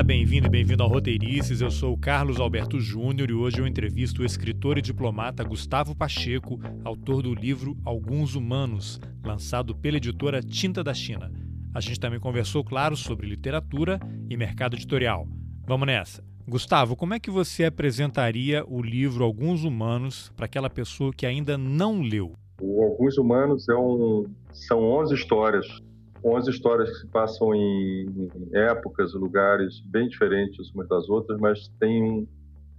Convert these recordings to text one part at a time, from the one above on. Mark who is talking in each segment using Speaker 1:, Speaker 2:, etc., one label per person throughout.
Speaker 1: Olá, bem-vindo e bem-vindo ao Roteirices. Eu sou o Carlos Alberto Júnior e hoje eu entrevisto o escritor e diplomata Gustavo Pacheco, autor do livro Alguns Humanos, lançado pela editora Tinta da China. A gente também conversou, claro, sobre literatura e mercado editorial. Vamos nessa. Gustavo, como é que você apresentaria o livro Alguns Humanos para aquela pessoa que ainda não leu?
Speaker 2: O Alguns Humanos é um, são 11 histórias 11 histórias que se passam em épocas, lugares bem diferentes umas das outras, mas tem um,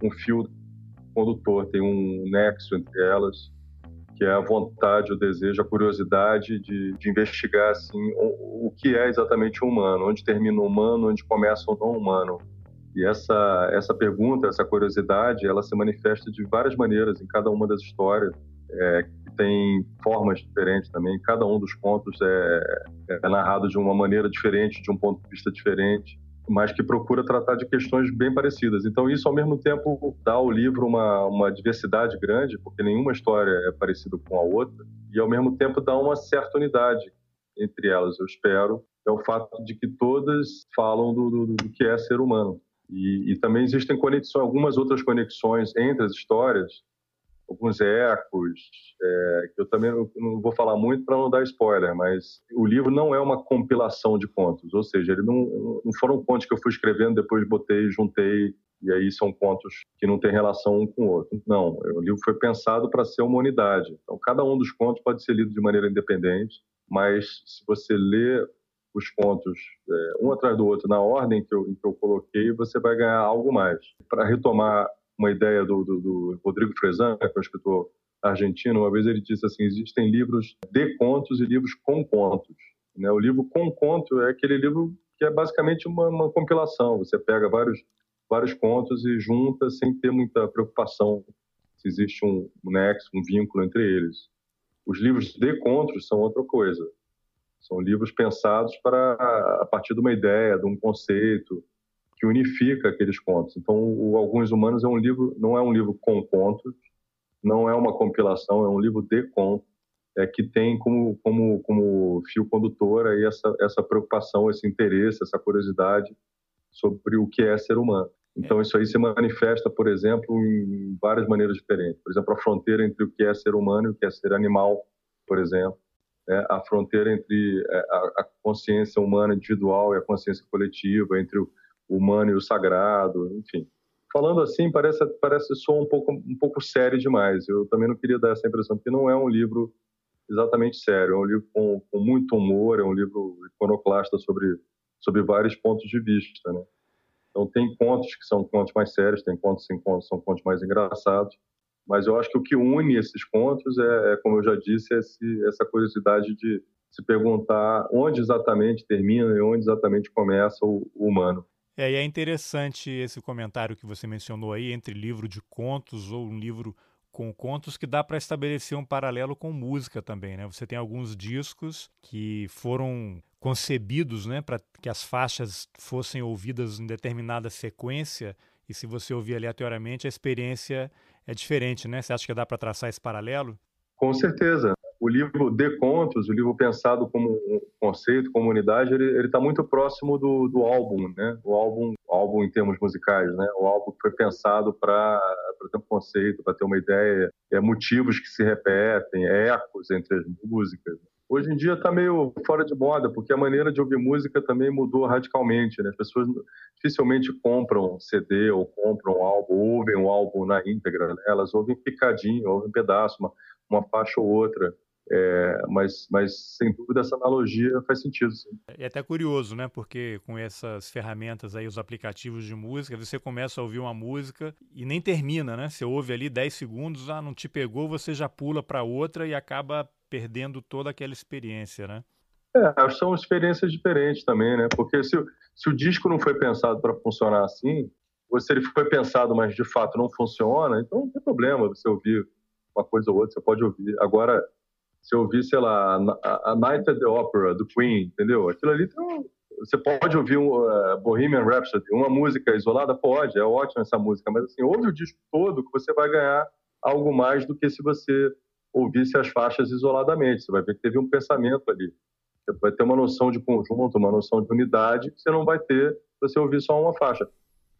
Speaker 2: um fio condutor, tem um nexo entre elas, que é a vontade, o desejo, a curiosidade de, de investigar assim o, o, que é exatamente o humano, onde termina o humano, onde começa o não humano. E essa essa pergunta, essa curiosidade, ela se manifesta de várias maneiras em cada uma das histórias. É, tem formas diferentes também. Cada um dos contos é, é, narrado de uma maneira diferente, de um ponto de vista diferente, mas que procura tratar de questões bem parecidas. Então, isso, ao mesmo tempo, dá ao livro uma, uma diversidade grande, porque nenhuma história é parecida com a outra, e, ao mesmo tempo, dá uma certa unidade entre elas, eu espero, é o fato de que todas falam do, do, do que é ser humano. E, e, também existem conexões, algumas outras conexões entre as histórias alguns ecos, é, que eu também não vou falar muito para não dar spoiler, mas o livro não é uma compilação de contos, ou seja, ele não, não foram contos que eu fui escrevendo, depois botei, juntei, e aí são contos que não têm relação um com o outro. Não, o livro foi pensado para ser uma unidade. Então, cada um dos contos pode ser lido de maneira independente, mas se você lê os contos é, um atrás do outro na ordem que eu, que eu coloquei, você vai ganhar algo mais. Para retomar uma ideia do, do, do Rodrigo Frezan, que é um escritor argentino, uma vez ele disse assim, existem livros de contos e livros com contos. Né? O livro com conto é aquele livro que é basicamente uma, uma compilação. Você pega vários, vários contos e junta sem ter muita preocupação se existe um, nexo, um vínculo entre eles. Os livros de contos são outra coisa. São livros pensados para a partir de uma ideia, de um conceito, que unifica aqueles contos. Então, o Alguns Humanos é um livro, não é um livro com contos, não é uma compilação, é um livro de contos, é, que tem como, como, como fio condutor aí essa, essa preocupação, esse interesse, essa curiosidade sobre o que é ser humano. Então, isso aí se manifesta, por exemplo, em várias maneiras diferentes. Por exemplo, a fronteira entre o que é ser humano e o que é ser animal, por exemplo. Né? A fronteira entre é, a consciência humana individual e a consciência coletiva, entre o, o humano e o sagrado, enfim. Falando assim, parece parece só um pouco um pouco sério demais. Eu também não queria dar essa impressão, porque não é um livro exatamente sério. É um livro com, com muito humor, é um livro iconoclasta sobre sobre vários pontos de vista, né? Então tem contos que são contos mais sérios, tem contos que são contos mais engraçados, mas eu acho que o que une esses contos é, é como eu já disse, esse, essa curiosidade de se perguntar onde exatamente termina e onde exatamente começa o, o humano.
Speaker 1: É, e é interessante esse comentário que você mencionou aí entre livro de contos ou um livro com contos que dá para estabelecer um paralelo com música também, né? Você tem alguns discos que foram concebidos, né, para que as faixas fossem ouvidas em determinada sequência e se você ouvir aleatoriamente a experiência é diferente, né? Você acha que dá para traçar esse paralelo?
Speaker 2: Com certeza o livro de contos, o livro pensado como um conceito, comunidade, ele está muito próximo do, do álbum, né? O álbum, álbum em termos musicais, né? O álbum foi pensado para ter um conceito, para ter uma ideia, é, motivos que se repetem, ecos entre as músicas. Hoje em dia está meio fora de moda, porque a maneira de ouvir música também mudou radicalmente. Né? As pessoas dificilmente compram CD ou compram um álbum, ouvem um álbum na íntegra. Né? Elas ouvem picadinho, ouvem pedaço, uma, uma faixa ou outra. É, mas, mas, sem dúvida, essa analogia faz sentido. Sim.
Speaker 1: É até curioso, né? Porque com essas ferramentas aí, os aplicativos de música, você começa a ouvir uma música e nem termina, né? Você ouve ali 10 segundos, ah, não te pegou, você já pula para outra e acaba perdendo toda aquela experiência, né?
Speaker 2: É, são experiências diferentes também, né? Porque se, se o disco não foi pensado para funcionar assim, ou se ele foi pensado, mas de fato não funciona, então não tem problema você ouvir uma coisa ou outra, você pode ouvir. Agora, se eu ouvir, sei lá, a Night at the Opera, do Queen, entendeu? Aquilo ali tem Você pode ouvir um, uh, Bohemian Rhapsody, uma música isolada? Pode, é ótima essa música, mas assim, ouve o disco todo que você vai ganhar algo mais do que se você ouvisse as faixas isoladamente. Você vai ver que teve um pensamento ali. Você vai ter uma noção de conjunto, uma noção de unidade, que você não vai ter se você ouvir só uma faixa.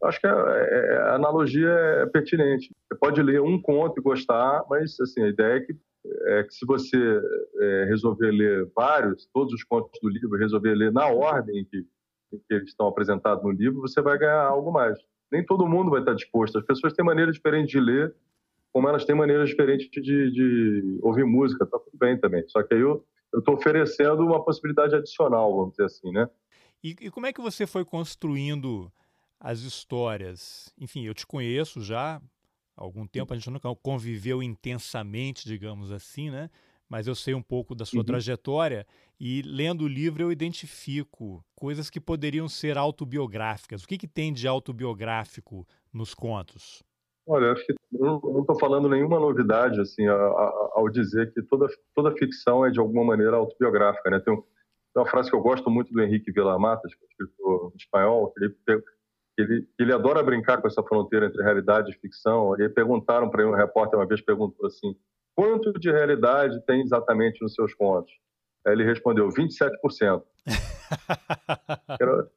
Speaker 2: Eu acho que a, é, a, analogia é pertinente. Você pode ler um conto e gostar, mas assim, a ideia é que, é que se você é, resolver ler vários, todos os contos do livro, resolver ler na ordem que, que eles estão apresentados no livro, você vai ganhar algo mais. Nem todo mundo vai estar disposto. As pessoas têm maneiras diferentes de ler, como elas têm maneiras diferentes de, de ouvir música, tá tudo bem também. Só que aí eu estou oferecendo uma possibilidade adicional, vamos dizer assim, né?
Speaker 1: E, e, como é que você foi construindo as histórias? Enfim, eu te conheço já algum tempo, a gente nunca conviveu intensamente, digamos assim, né? Mas eu sei um pouco da sua uhum. trajetória e lendo o livro eu identifico coisas que poderiam ser autobiográficas. O que, que tem de autobiográfico nos contos?
Speaker 2: Olha, acho que não estou falando nenhuma novidade assim ao dizer que toda toda ficção é de alguma maneira autobiográfica, né? Tem, uma frase que eu gosto muito do Henrique Villamatas, que é escritor espanhol, que ele, ele, ele adora brincar com essa fronteira entre realidade e ficção. E perguntaram para ele, um repórter uma vez perguntou assim: quanto de realidade tem exatamente nos seus contos? Aí ele respondeu: 27%. era,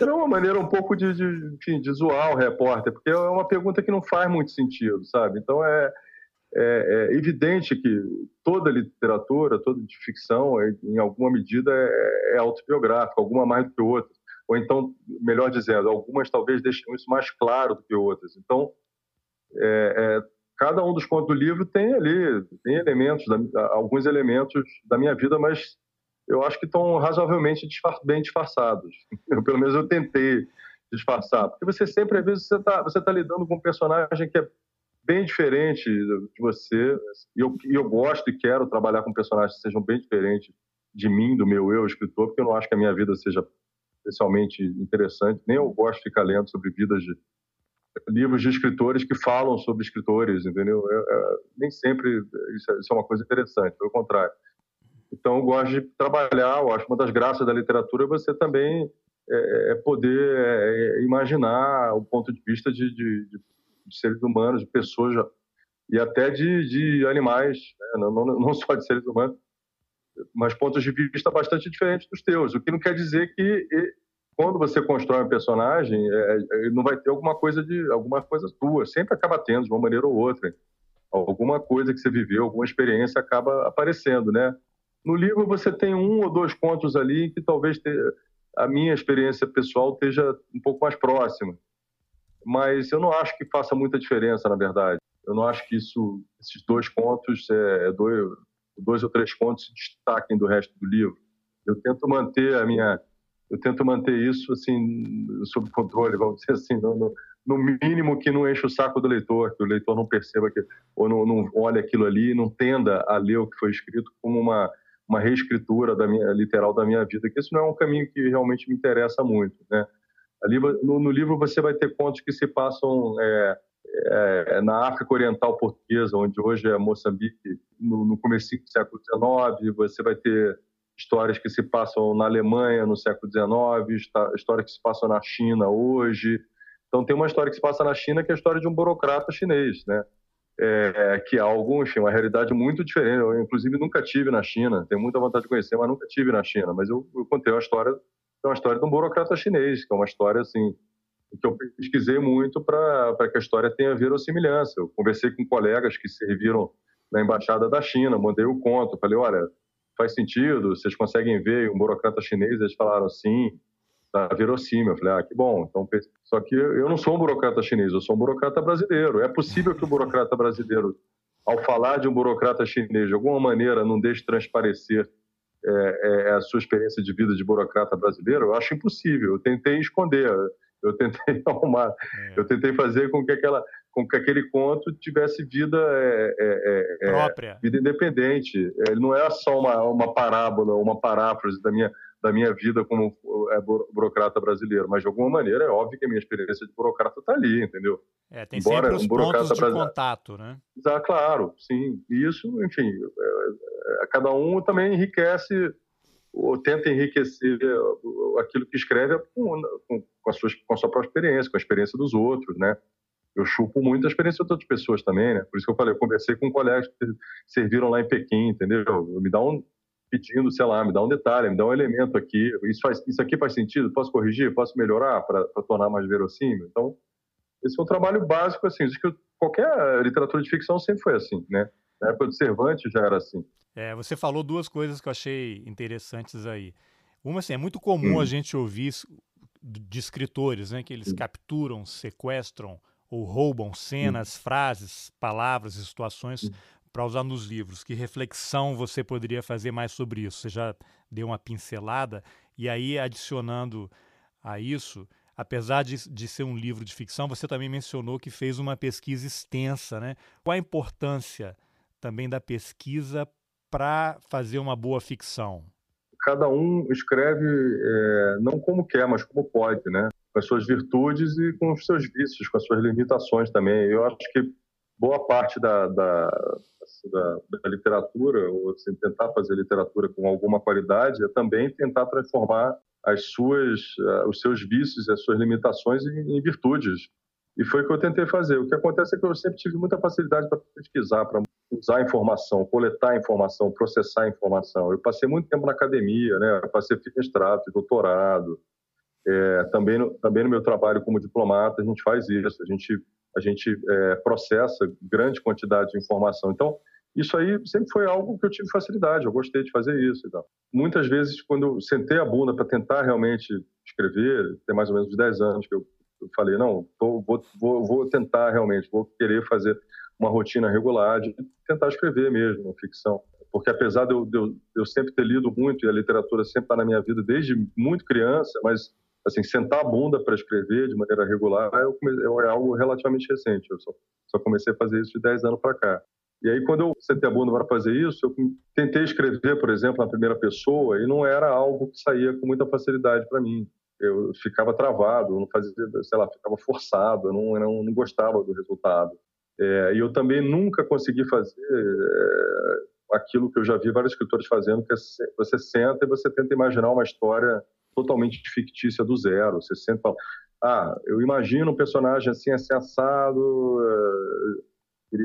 Speaker 2: era uma maneira um pouco de, de, enfim, de zoar o repórter, porque é uma pergunta que não faz muito sentido, sabe? Então é, é, é evidente que toda literatura, toda de ficção, é, em alguma medida, é, é autobiográfica, alguma mais do que outra. Ou então, melhor dizendo, algumas talvez deixem isso mais claro do que outras. Então, é, é, cada um dos contos do livro tem ali, tem elementos, alguns elementos da minha vida, mas eu acho que estão razoavelmente bem disfarçados. Eu, pelo menos eu tentei disfarçar. Porque você sempre, às vezes, você está você tá lidando com um personagem que é bem diferente de você. E eu, eu gosto e quero trabalhar com personagens que sejam bem diferentes de mim, do meu eu, escritor, porque eu não acho que a minha vida seja especialmente interessante. Nem eu gosto de ficar lendo sobre vidas de livros de escritores que falam sobre escritores, entendeu? Eu, eu, nem sempre isso é, isso é uma coisa interessante, pelo contrário. Então, eu gosto de trabalhar, eu acho uma das graças da literatura é você também é, é poder é, imaginar o ponto de vista de, de, de, seres humanos, de pessoas e até de, de animais, né? não, não, não, só de seres humanos, mas pontos de vista bastante diferentes dos teus. O que não quer dizer que quando você constrói um personagem, é, é, não vai ter alguma coisa de alguma coisa tua. Sempre acaba tendo de uma maneira ou outra. Alguma coisa que você viveu, alguma experiência acaba aparecendo, né? No livro você tem um ou dois contos ali que talvez a minha experiência pessoal esteja um pouco mais próxima. Mas eu não acho que faça muita diferença, na verdade. Eu não acho que isso, esses dois contos, é, é, dois, dois ou três contos se destaquem do resto do livro. Eu tento manter a minha, eu tento manter isso assim sob controle, vamos dizer assim, no, no, no mínimo que não enche o saco do leitor, que o leitor não perceba que ou não, não olhe aquilo ali, não tenda a ler o que foi escrito como uma uma reescritura da minha, literal da minha vida, que isso não é um caminho que realmente me interessa muito, né? Ali no, no livro você vai ter contos que se passam é, é, na África Oriental Portuguesa, onde hoje é Moçambique, no, no começo do século XIX, você vai ter histórias que se passam na Alemanha no século XIX, histórias que se passam na China hoje. Então tem uma história que se passa na China que é a história de um burocrata chinês, né? é, que é algo, enfim, uma realidade muito diferente. Eu, inclusive, nunca tive na China, tenho muita vontade de conhecer, mas nunca tive na China. Mas eu, eu contei uma história, uma história de um burocrata chinês, que é uma história, assim, que eu pesquisei muito para que a história tenha verossimilhança. Eu conversei com colegas que serviram na embaixada da China, mandei o conto, falei, olha, faz sentido, vocês conseguem ver um burocrata chinês? Eles falaram, sim tá verossímil. Eu falei, ah, que bom. Então, só que eu não sou um burocrata chinês, eu sou um burocrata brasileiro. É possível que o burocrata brasileiro, ao falar de um burocrata chinês, de alguma maneira não deixe transparecer é, é, a sua experiência de vida de burocrata brasileiro? Eu acho impossível. Eu tentei esconder, eu tentei arrumar, é. eu tentei fazer com que aquela com que aquele conto tivesse vida é, é, é, própria, vida independente. Ele não é só uma, uma parábola, uma paráfrase da minha da minha vida como é, burocrata brasileiro, mas de alguma maneira é óbvio que a minha experiência de burocrata está ali, entendeu?
Speaker 1: É, tem Embora sempre os um pontos de brasileiro... contato, né?
Speaker 2: Ah, claro, sim. Isso, enfim, é, é, cada um também enriquece ou tenta enriquecer aquilo que escreve com, com, com, a sua, com a sua própria experiência, com a experiência dos outros, né? Eu chupo muito a experiência de outras pessoas também, né? Por isso que eu falei, eu conversei com colegas que serviram lá em Pequim, entendeu? Me dá um, pedindo, sei lá, me dá um detalhe, me dá um elemento aqui, isso, faz, isso aqui faz sentido? Posso corrigir? Posso melhorar para tornar mais verossímil? Então, esse é um trabalho básico, assim, acho que qualquer literatura de ficção sempre foi assim, né? Na época do Cervantes já era assim.
Speaker 1: É, você falou duas coisas que eu achei interessantes aí. Uma, assim, é muito comum hum. a gente ouvir de escritores, né, que eles capturam, sequestram ou roubam cenas, frases, palavras e situações para usar nos livros. Que reflexão você poderia fazer mais sobre isso? Você já deu uma pincelada e aí adicionando a isso, apesar de, de ser um livro de ficção, você também mencionou que fez uma pesquisa extensa, né? Qual a importância também da pesquisa para fazer uma boa ficção?
Speaker 2: Cada um escreve é, não como quer, mas como pode, né? Com as suas virtudes e com os seus vícios, com as suas limitações também. Eu acho que boa parte da, da, da, da literatura, ou assim, tentar fazer literatura com alguma qualidade, é também tentar transformar as suas, uh, os seus vícios as suas limitações em, em, virtudes. E foi o que eu tentei fazer. O que acontece é que eu sempre tive muita facilidade para pesquisar, para usar informação, coletar informação, processar informação. Eu passei muito tempo na academia, né? Eu passei mestrado, doutorado. É, também, no, também no meu trabalho como diplomata, a gente faz isso. A gente, a gente é, processa grande quantidade de informação. Então, isso aí sempre foi algo que eu tive facilidade, eu gostei de fazer isso. Então. Muitas vezes, quando eu sentei a bunda para tentar realmente escrever, tem mais ou menos 10 anos que eu, eu falei, não, tô, vou, vou, vou, tentar realmente, vou querer fazer uma rotina regular de tentar escrever mesmo, ficção. Porque apesar de eu, de eu, de eu sempre ter lido muito, e a literatura sempre está na minha vida desde muito criança, mas assim, sentar a bunda para escrever de maneira regular eu é algo relativamente recente. Eu só, só comecei a fazer isso de 10 anos para cá. E aí, quando eu sentei a bunda para fazer isso, eu tentei escrever, por exemplo, na primeira pessoa, e não era algo que saía com muita facilidade para mim. Eu ficava travado, não fazia, sei lá, ficava forçado, eu não, não, não gostava do resultado. É, e eu também nunca consegui fazer é, aquilo que eu já vi vários escritores fazendo, que é você senta e você tenta imaginar uma história totalmente fictícia do zero. Você senta e fala, ah, eu imagino um personagem assim, assim assado,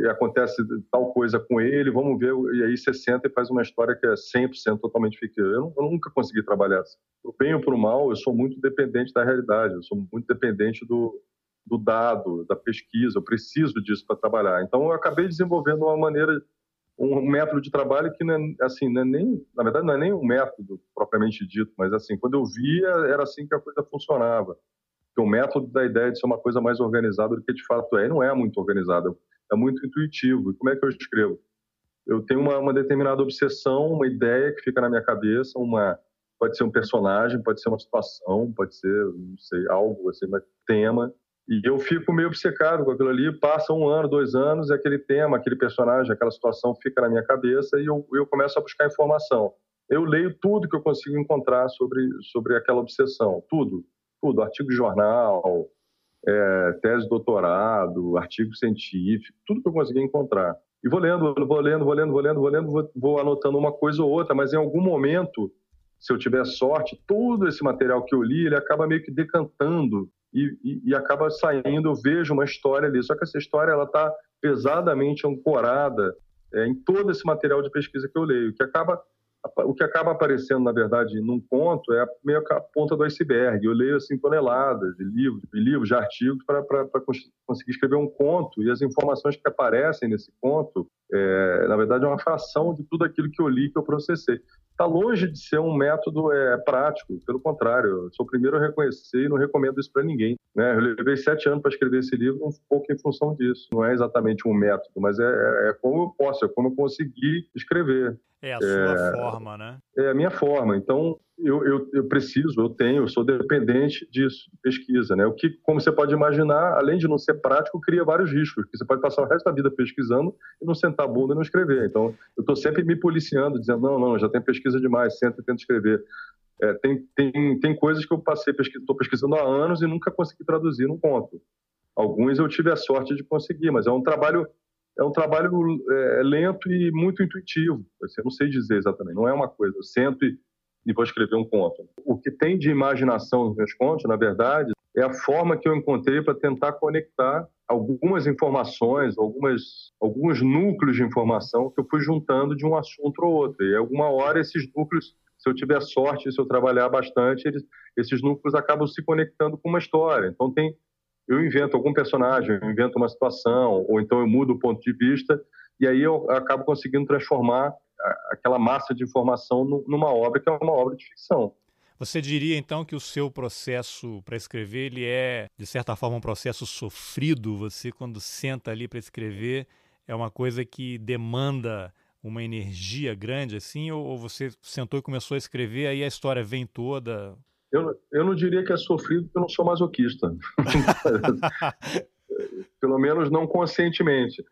Speaker 2: acontece tal coisa com ele, vamos ver, e aí você senta e faz uma história que é 100% totalmente fictícia. Eu, eu, nunca consegui trabalhar assim. Pro bem ou pro mal, eu sou muito dependente da realidade, eu sou muito dependente do, do dado, da pesquisa, eu preciso disso para trabalhar. Então, eu acabei desenvolvendo uma maneira, um método de trabalho que, não é, assim, não é nem, na verdade, não é nem um método propriamente dito, mas, assim, quando eu via, era assim que a coisa funcionava. Porque o método da ideia de ser uma coisa mais organizada do que de fato é, e não é muito organizada é muito intuitivo. E como é que eu escrevo? Eu tenho uma, uma, determinada obsessão, uma ideia que fica na minha cabeça, uma pode ser um personagem, pode ser uma situação, pode ser, não sei, algo assim, um tema. E eu fico meio obcecado com aquilo ali. Passa um ano, dois anos, e aquele tema, aquele personagem, aquela situação fica na minha cabeça e eu, eu começo a buscar informação. Eu leio tudo que eu consigo encontrar sobre, sobre aquela obsessão, tudo, tudo, artigo de jornal, é, tese de doutorado, artigo científico, tudo que eu consegui encontrar. E vou lendo, vou lendo, vou lendo, vou lendo, vou lendo, vou, vou anotando uma coisa ou outra, mas em algum momento, se eu tiver sorte, todo esse material que eu li, ele acaba meio que decantando e, e, e acaba saindo, eu vejo uma história ali. Só que essa história ela está pesadamente ancorada é, em todo esse material de pesquisa que eu leio, que acaba o que acaba aparecendo, na verdade, num conto é meio a ponta do iceberg. Eu leio assim toneladas de livros, de livros, de artigos para conseguir escrever um conto e as informações que aparecem nesse conto, é, na verdade, é uma fração de tudo aquilo que eu li, que eu processei está longe de ser um método é, prático, pelo contrário, eu sou o primeiro a reconhecer e não recomendo isso para ninguém. Né? Eu levei sete anos para escrever esse livro, um pouco em função disso. Não é exatamente um método, mas é, é, é como eu posso, é como eu consegui escrever.
Speaker 1: É a sua é, forma, né?
Speaker 2: É a minha forma. Então, eu, eu, eu, preciso, eu tenho, eu sou dependente disso, de pesquisa, né? O que, como você pode imaginar, além de não ser prático, cria vários riscos, porque você pode passar o resto da vida pesquisando e não sentar a bunda e não escrever. Então, eu estou sempre me policiando, dizendo, não, não, já tem pesquisa demais, senta e tenta escrever. É, tem, tem, tem coisas que eu passei, estou pesquisando há anos e nunca consegui traduzir num conto. Alguns eu tive a sorte de conseguir, mas é um trabalho é um trabalho é, lento e muito intuitivo. Assim, eu não sei dizer exatamente, não é uma coisa. Eu sento e e vou escrever um conto. O que tem de imaginação nos meus contos, na verdade, é a forma que eu encontrei para tentar conectar algumas informações, algumas, alguns núcleos de informação que eu fui juntando de um assunto para outro. E alguma hora esses núcleos, se eu tiver sorte, se eu trabalhar bastante, eles, esses núcleos acabam se conectando com uma história. Então tem, eu invento algum personagem, eu invento uma situação, ou então eu mudo o ponto de vista e aí eu acabo conseguindo transformar aquela massa de informação numa obra que é uma obra de ficção.
Speaker 1: Você diria então que o seu processo para escrever ele é de certa forma um processo sofrido? Você quando senta ali para escrever é uma coisa que demanda uma energia grande assim ou você sentou e começou a escrever aí a história vem toda?
Speaker 2: Eu, eu não diria que é sofrido porque eu não sou masoquista. Pelo menos não conscientemente.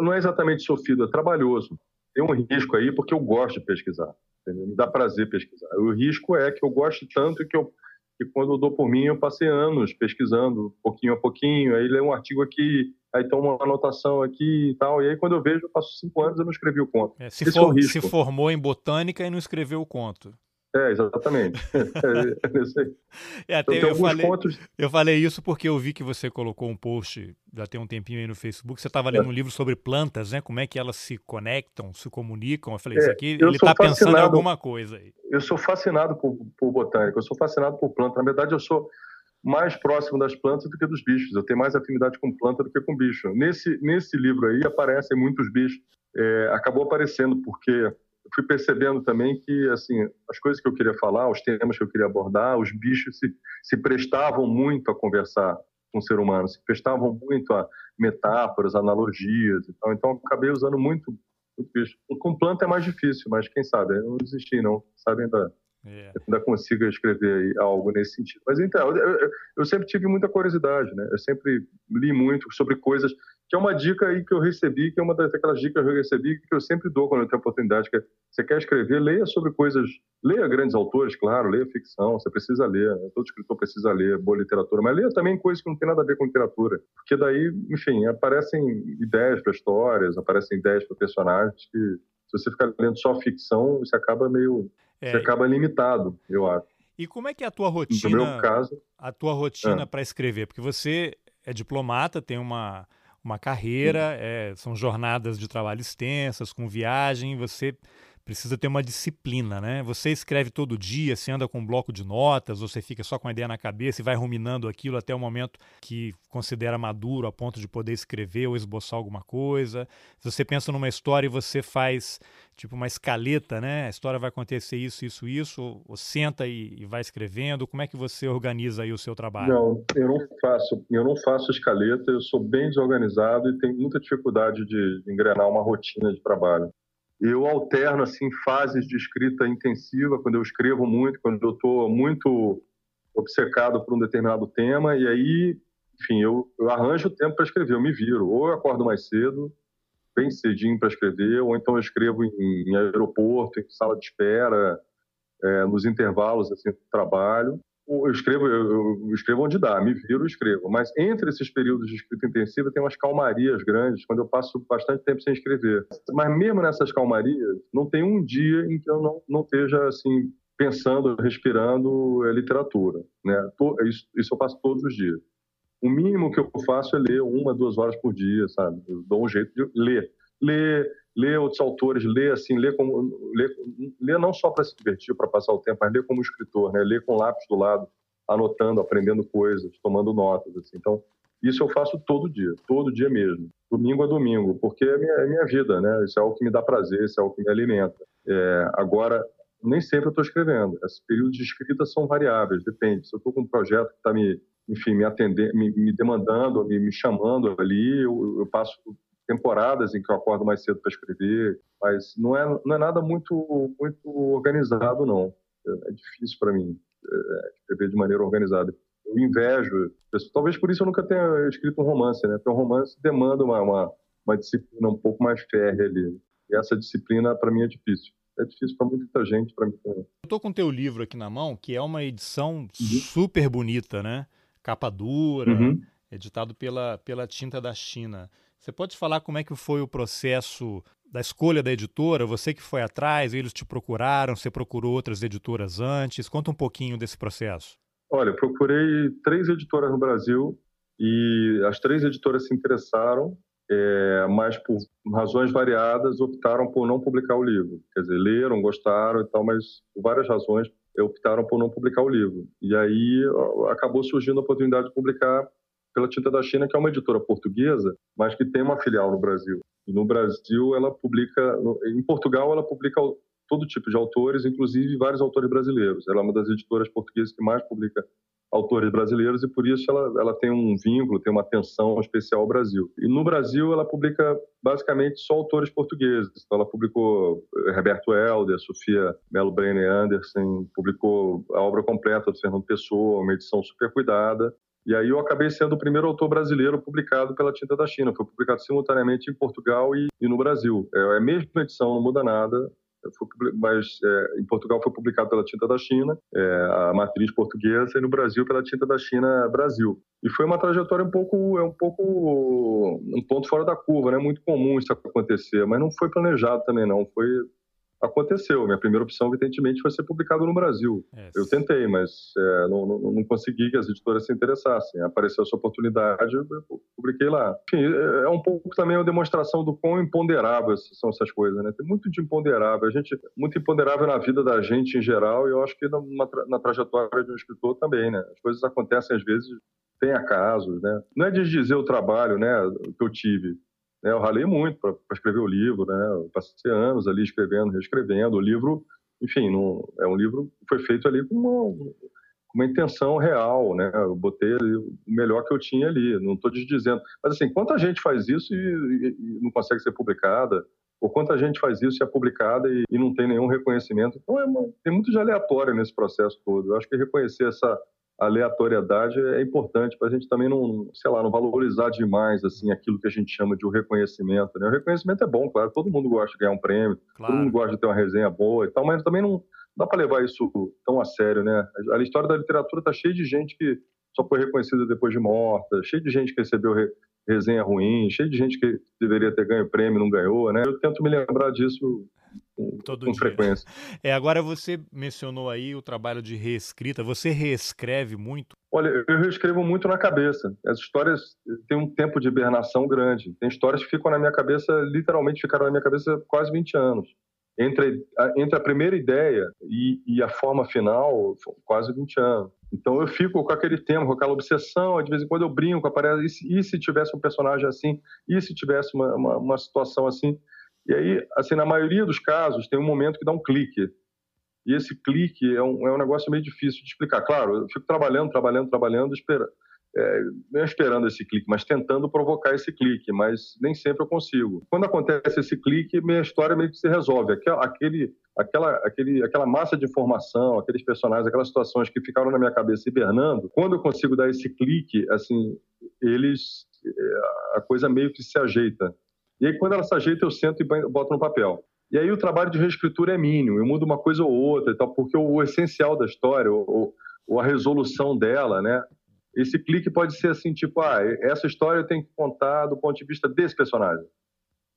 Speaker 2: Não é exatamente sofrido, é trabalhoso. Tem um risco aí porque eu gosto de pesquisar. Entendeu? Me dá prazer pesquisar. O risco é que eu gosto tanto que eu que quando eu dou por mim, eu passei anos pesquisando, pouquinho a pouquinho, aí lê um artigo aqui, aí toma uma anotação aqui e tal, e aí quando eu vejo, eu passo cinco anos e não escrevi o conto.
Speaker 1: É, se, for, é se formou em botânica e não escreveu o conto.
Speaker 2: É, exatamente.
Speaker 1: é, é até então, eu, falei, pontos... eu falei isso porque eu vi que você colocou um post, já tem um tempinho aí no Facebook, você estava lendo é. um livro sobre plantas, né? Como é que elas se conectam, se comunicam. Eu falei, é, isso aqui ele está pensando em alguma coisa aí.
Speaker 2: Eu sou fascinado por, por botânica, eu sou fascinado por planta. Na verdade, eu sou mais próximo das plantas do que dos bichos. Eu tenho mais afinidade com planta do que com bicho. Nesse, nesse livro aí aparecem muitos bichos. É, acabou aparecendo porque fui percebendo também que assim as coisas que eu queria falar, os temas que eu queria abordar, os bichos se, se prestavam muito a conversar com o ser humano, se prestavam muito a metáforas, analogias. Então eu acabei usando muito, muito bicho. Com planta é mais difícil, mas quem sabe? Eu não desisti não, sabe ainda é. ainda consiga escrever algo nesse sentido. Mas então, eu, eu, eu, sempre tive muita curiosidade, né? Eu sempre li muito sobre coisas, que é uma dica aí que eu recebi, que é uma daquelas dicas que eu recebi, que eu sempre dou quando eu tenho oportunidade, que é, você quer escrever, leia sobre coisas, leia grandes autores, claro, leia ficção, você precisa ler, né? todo escritor precisa ler boa literatura, mas leia também coisas que não tem nada a ver com literatura, porque daí, enfim, aparecem ideias para histórias, aparecem ideias para personagens que se você ficar lendo só ficção, você acaba meio é, você acaba limitado, eu acho.
Speaker 1: E como é que é a tua rotina? No meu caso, a tua rotina é. para escrever, porque você é diplomata, tem uma uma carreira, é, são jornadas de trabalho extensas, com viagem, você precisa ter uma disciplina, né? Você escreve todo dia, você anda com um bloco de notas, você fica só com a ideia na cabeça e vai ruminando aquilo até o momento que considera maduro a ponto de poder escrever ou esboçar alguma coisa. Se você pensa numa história e você faz tipo uma escaleta, né? A história vai acontecer isso, isso, isso, ou, ou senta e, e, vai escrevendo. Como é que você organiza aí o seu trabalho?
Speaker 2: Não, eu não faço, eu não faço escaleta, eu sou bem desorganizado e tenho muita dificuldade de engrenar uma rotina de trabalho. Eu alterno assim fases de escrita intensiva, quando eu escrevo muito, quando eu estou muito obcecado por um determinado tema, e aí, enfim, eu, eu arranjo tempo para escrever, eu me viro. Ou eu acordo mais cedo, bem cedinho para escrever, ou então eu escrevo em, em aeroporto, em sala de espera, é, nos intervalos assim, do trabalho eu escrevo, eu, escrevo onde dá, me viro escrevo. Mas entre esses períodos de escrita intensiva tem umas calmarias grandes, quando eu passo bastante tempo sem escrever. Mas mesmo nessas calmarias, não tem um dia em que eu não, não esteja assim pensando, respirando é, literatura. Né? Isso, isso eu faço todos os dias. O mínimo que eu faço é ler uma, duas horas por dia, sabe? Eu dou um jeito de ler. Ler ler outros autores, ler assim, ler como ler, ler não só para se divertir, para passar o tempo, mas ler como escritor, né? Ler com lápis do lado, anotando, aprendendo coisas, tomando notas, assim. Então, isso eu faço todo dia, todo dia mesmo, domingo a domingo, porque é minha, é minha vida, né? Isso é o que me dá prazer, isso é o que me alimenta. É, agora, nem sempre eu estou escrevendo. Esses períodos de escrita são variáveis, depende. Se eu estou com um projeto que está me, enfim, me atendendo, me, me demandando, me, me chamando ali, eu, eu passo temporadas em que eu acordo mais cedo para escrever, mas não é, não é nada muito, muito organizado, não. É, é difícil para mim é, escrever de maneira organizada. Eu invejo, talvez por isso eu nunca tenha escrito um romance, né? Porque um romance demanda uma, uma, uma disciplina um pouco mais férrea ali. E essa disciplina, para mim, é difícil é difícil para muita gente, para mim também. Eu
Speaker 1: estou com o teu livro aqui na mão, que é uma edição uhum. super bonita, né? Capa dura, uhum. editado pela, pela Tinta da China. Você pode falar como é que foi o processo da escolha da editora? Você que foi atrás, eles te procuraram, você procurou outras editoras antes? Conta um pouquinho desse processo.
Speaker 2: Olha, procurei três editoras no Brasil e as três editoras se interessaram, é, mas por razões variadas optaram por não publicar o livro. Quer dizer, leram, gostaram e tal, mas por várias razões optaram por não publicar o livro. E aí acabou surgindo a oportunidade de publicar pela Tinta da China, que é uma editora portuguesa, mas que tem uma filial no Brasil. E no Brasil ela publica, em Portugal ela publica todo tipo de autores, inclusive vários autores brasileiros. Ela é uma das editoras portuguesas que mais publica autores brasileiros e por isso ela, ela tem um vínculo, tem uma atenção especial ao Brasil. E no Brasil ela publica basicamente só autores portugueses. Então ela publicou Roberto Helder, Sofia Melo Brenner Anderson, publicou a obra completa do Fernando Pessoa, uma edição super cuidada. E aí eu acabei sendo o primeiro autor brasileiro publicado pela Tinta da China. Foi publicado simultaneamente em Portugal e, e no Brasil. É, é a mesma edição, não muda nada mas é, em Portugal foi publicado pela Tinta da China, é, a matriz portuguesa, e no Brasil pela Tinta da China Brasil. E foi uma trajetória um pouco, é um pouco um ponto fora da curva, né? Muito comum isso acontecer, mas não foi planejado também não, foi aconteceu. Minha primeira opção, evidentemente, foi ser publicado no Brasil. É, eu tentei, mas é, não, não, não, consegui que as editoras se interessassem. Apareceu essa oportunidade, eu publiquei lá. Enfim, é, é um pouco também uma demonstração do quão imponderáveis são essas coisas, né? Tem muito de imponderável. A gente, muito imponderável na vida da gente em geral, e eu acho que na, na trajetória de um escritor também, né? As coisas acontecem às vezes tem acasos, né? Não é desdizer o trabalho, né, que eu tive, né? Eu ralei muito para escrever o livro, né? Eu passei anos ali escrevendo, reescrevendo. O livro, enfim, não, é um livro que foi feito ali com uma, uma intenção real, né? Eu botei o melhor que eu tinha ali, não estou desdizendo. Mas assim, quanta gente faz isso e, e, e, não consegue ser publicada? Ou quanta gente faz isso e é publicada e, e não tem nenhum reconhecimento? Então, é uma, tem muito de aleatório nesse processo todo. Eu acho que reconhecer essa aleatoriedade é importante para a gente também não, sei lá, não valorizar demais assim aquilo que a gente chama de o reconhecimento. Né? O reconhecimento é bom, claro, todo mundo gosta de ganhar um prêmio, claro. todo mundo gosta de ter uma resenha boa e tal, mas também não dá para levar isso tão a sério, né? A história da literatura está cheia de gente que só foi reconhecida depois de morta, cheia de gente que recebeu re, resenha ruim, cheia de gente que deveria ter ganho prêmio e não ganhou, né? Eu tento me lembrar disso Todo com dia. frequência.
Speaker 1: É, agora você mencionou aí o trabalho de reescrita. Você reescreve muito?
Speaker 2: Olha, eu reescrevo muito na cabeça. As histórias têm um tempo de hibernação grande. Tem histórias que ficam na minha cabeça, literalmente ficaram na minha cabeça quase 20 anos. Entre a, entre a primeira ideia e, e a forma final, quase 20 anos. Então eu fico com aquele tema, com aquela obsessão, de vez em quando eu brinco, aparece, e se, e se tivesse um personagem assim? E se tivesse uma, uma, uma situação assim? E aí, assim, na maioria dos casos, tem um momento que dá um clique. E esse clique é um, é um negócio meio difícil de explicar. Claro, eu fico trabalhando, trabalhando, trabalhando, espera, é, não esperando esse clique, mas tentando provocar esse clique, mas nem sempre eu consigo. Quando acontece esse clique, minha história meio que se resolve. Aquele, aquela, aquele, aquela massa de informação, aqueles personagens, aquelas situações que ficaram na minha cabeça hibernando, quando eu consigo dar esse clique, assim, eles, é, a coisa meio que se ajeita. E aí, quando ela se ajeita, eu sento e boto no papel. E aí, o trabalho de reescritura é mínimo. Eu mudo uma coisa ou outra e tal, porque o, essencial da história, ou, ou, a resolução dela, né? Esse clique pode ser assim, tipo, ah, essa história eu tenho que contar do ponto de vista desse personagem.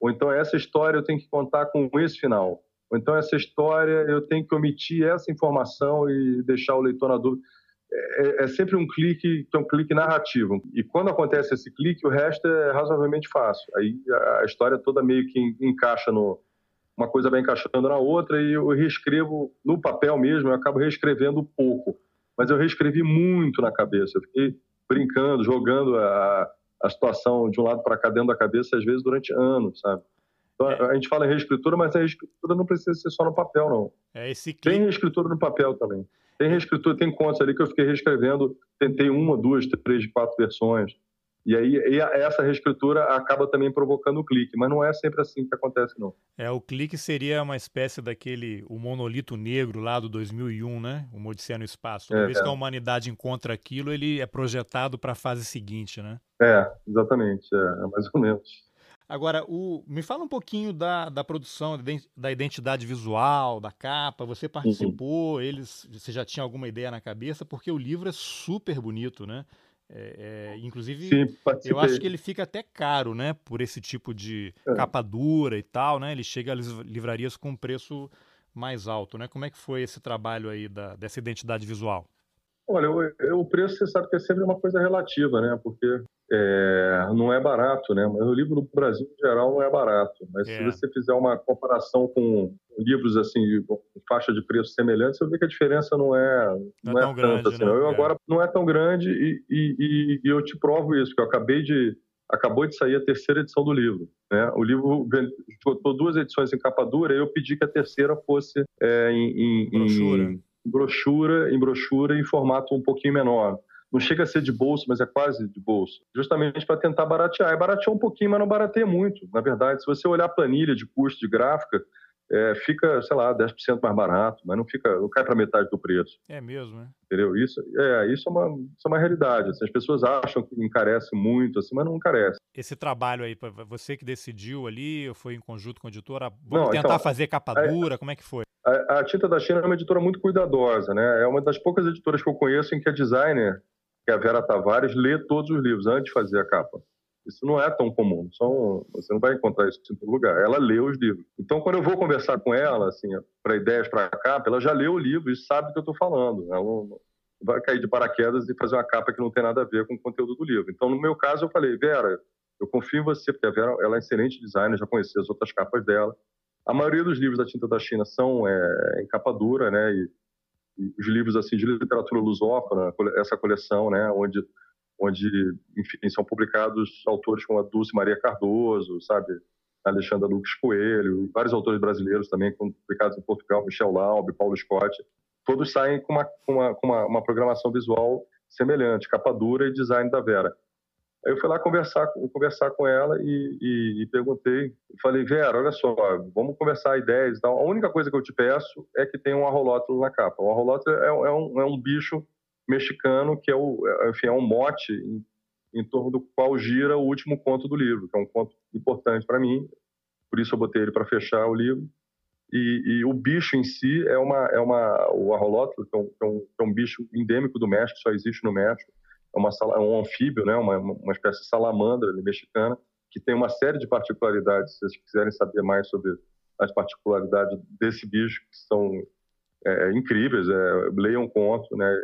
Speaker 2: Ou então, essa história eu tenho que contar com esse final. Ou então, essa história eu tenho que omitir essa informação e deixar o leitor na dúvida é, é, sempre um clique que é um clique narrativo. E quando acontece esse clique, o resto é razoavelmente fácil. Aí a história toda meio que encaixa no uma coisa vai encaixando na outra e eu reescrevo no papel mesmo, eu acabo reescrevendo pouco, mas eu reescrevi muito na cabeça. Eu fiquei brincando, jogando a, a situação de um lado para cá dentro da cabeça às vezes durante anos, sabe? Então, é. a gente fala em reescritura, mas a reescritura não precisa ser só no papel, não.
Speaker 1: É esse clique...
Speaker 2: Tem reescritura no papel também. Tem reescritura, tem contos ali que eu fiquei reescrevendo, tentei uma, duas, três, quatro versões. E aí e essa reescritura acaba também provocando o clique, mas não é sempre assim que acontece, não.
Speaker 1: É, o clique seria uma espécie daquele, o monolito negro lá do 2001, né? O Odisseia no Espaço. Uma é, vez é. que a humanidade encontra aquilo, ele é projetado para a fase seguinte, né?
Speaker 2: É, exatamente, é, é mais ou menos.
Speaker 1: Agora, o, me fala um pouquinho da, da produção, da identidade visual, da capa. Você participou, uhum. eles, você já tinha alguma ideia na cabeça? Porque o livro é super bonito, né? É, é, inclusive, Sim, eu acho que ele fica até caro, né? Por esse tipo de é. capa dura e tal, né? Ele chega às livrarias com um preço mais alto, né? Como é que foi esse trabalho aí da, dessa identidade visual?
Speaker 2: Olha, o, o preço você sabe que é sempre uma coisa relativa, né? Porque é, não é barato, né? Mas o livro no Brasil, em geral, não é barato. Mas é. se você fizer uma comparação com livros assim, com faixa de preço semelhante, você vê que a diferença não é, não, não é, é tanta grande, assim. Não. Eu é. agora não é tão grande e, e, e, eu te provo isso, que eu acabei de acabou de sair a terceira edição do livro. Né? O livro botou duas edições em capa dura e eu pedi que a terceira fosse é, em, em, brochura. em brochura, em brochura em formato um pouquinho menor não chega a ser de bolso, mas é quase de bolso, justamente para tentar baratear. É baratear um pouquinho, mas não barateia muito. Na verdade, se você olhar a planilha de custo de gráfica, é, fica, sei lá, 10% mais barato, mas não fica, não cai para metade do preço.
Speaker 1: É mesmo, né?
Speaker 2: Entendeu? Isso é, isso é uma, isso é uma realidade. Assim, as pessoas acham que encarece muito, assim, mas não encarece.
Speaker 1: Esse trabalho aí, você que decidiu ali, ou foi em conjunto com a editora, vamos não, tentar então, fazer capa dura, como é que foi?
Speaker 2: A, a Tinta da China é uma editora muito cuidadosa, né? É uma das poucas editoras que eu conheço em que a designer que a Vera Tavares lê todos os livros antes de fazer a capa. Isso não é tão comum. São, você não vai encontrar isso em todo lugar. Ela lê os livros. Então, quando eu vou conversar com ela, assim, para ideias para a capa, ela já leu o livro e sabe do que eu estou falando. Ela não vai cair de paraquedas e fazer uma capa que não tem nada a ver com o conteúdo do livro. Então, no meu caso, eu falei, Vera, eu confio em você, porque a Vera ela é excelente designer, já conheci as outras capas dela. A maioria dos livros da Tinta da China são é, em capa dura, né? E os livros assim de literatura lusófona, essa coleção, né, onde onde enfim são publicados autores como a Dulce Maria Cardoso, sabe, Alexandra Lucas Coelho, vários autores brasileiros também publicados em Portugal, Michel Laube, Paulo Scott, todos saem com uma, com uma, com uma, uma programação visual semelhante, capa dura e design da Vera. Aí eu fui lá conversar, conversar com ela e, e, e perguntei, falei, Vera, olha só, vamos conversar ideias e tal. A única coisa que eu te peço é que tenha um arrolótulo na capa. O arrolótulo é, é, um, é um bicho mexicano que é, o, é, enfim, é um mote em, em, torno do qual gira o último conto do livro, que é um conto importante para mim, por isso eu botei ele para fechar o livro. E, e, o bicho em si é uma, é uma o arrolótulo, é, que é um, que é um bicho endêmico do México, só existe no México é, uma, é um anfíbio, né? uma, uma espécie de salamandra mexicana, que tem uma série de particularidades. Se vocês quiserem saber mais sobre as particularidades desse bicho, que são é, incríveis, é, leiam um conto, né?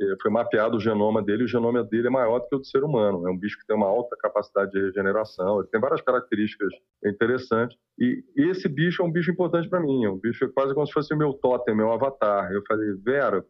Speaker 2: É, foi mapeado o genoma dele, e o genoma dele é maior do que o do ser humano. É um bicho que tem uma alta capacidade de regeneração, ele tem várias características interessantes. E, esse bicho é um bicho importante para mim, é um bicho quase como se fosse o meu totem, meu avatar. Eu falei, Vera,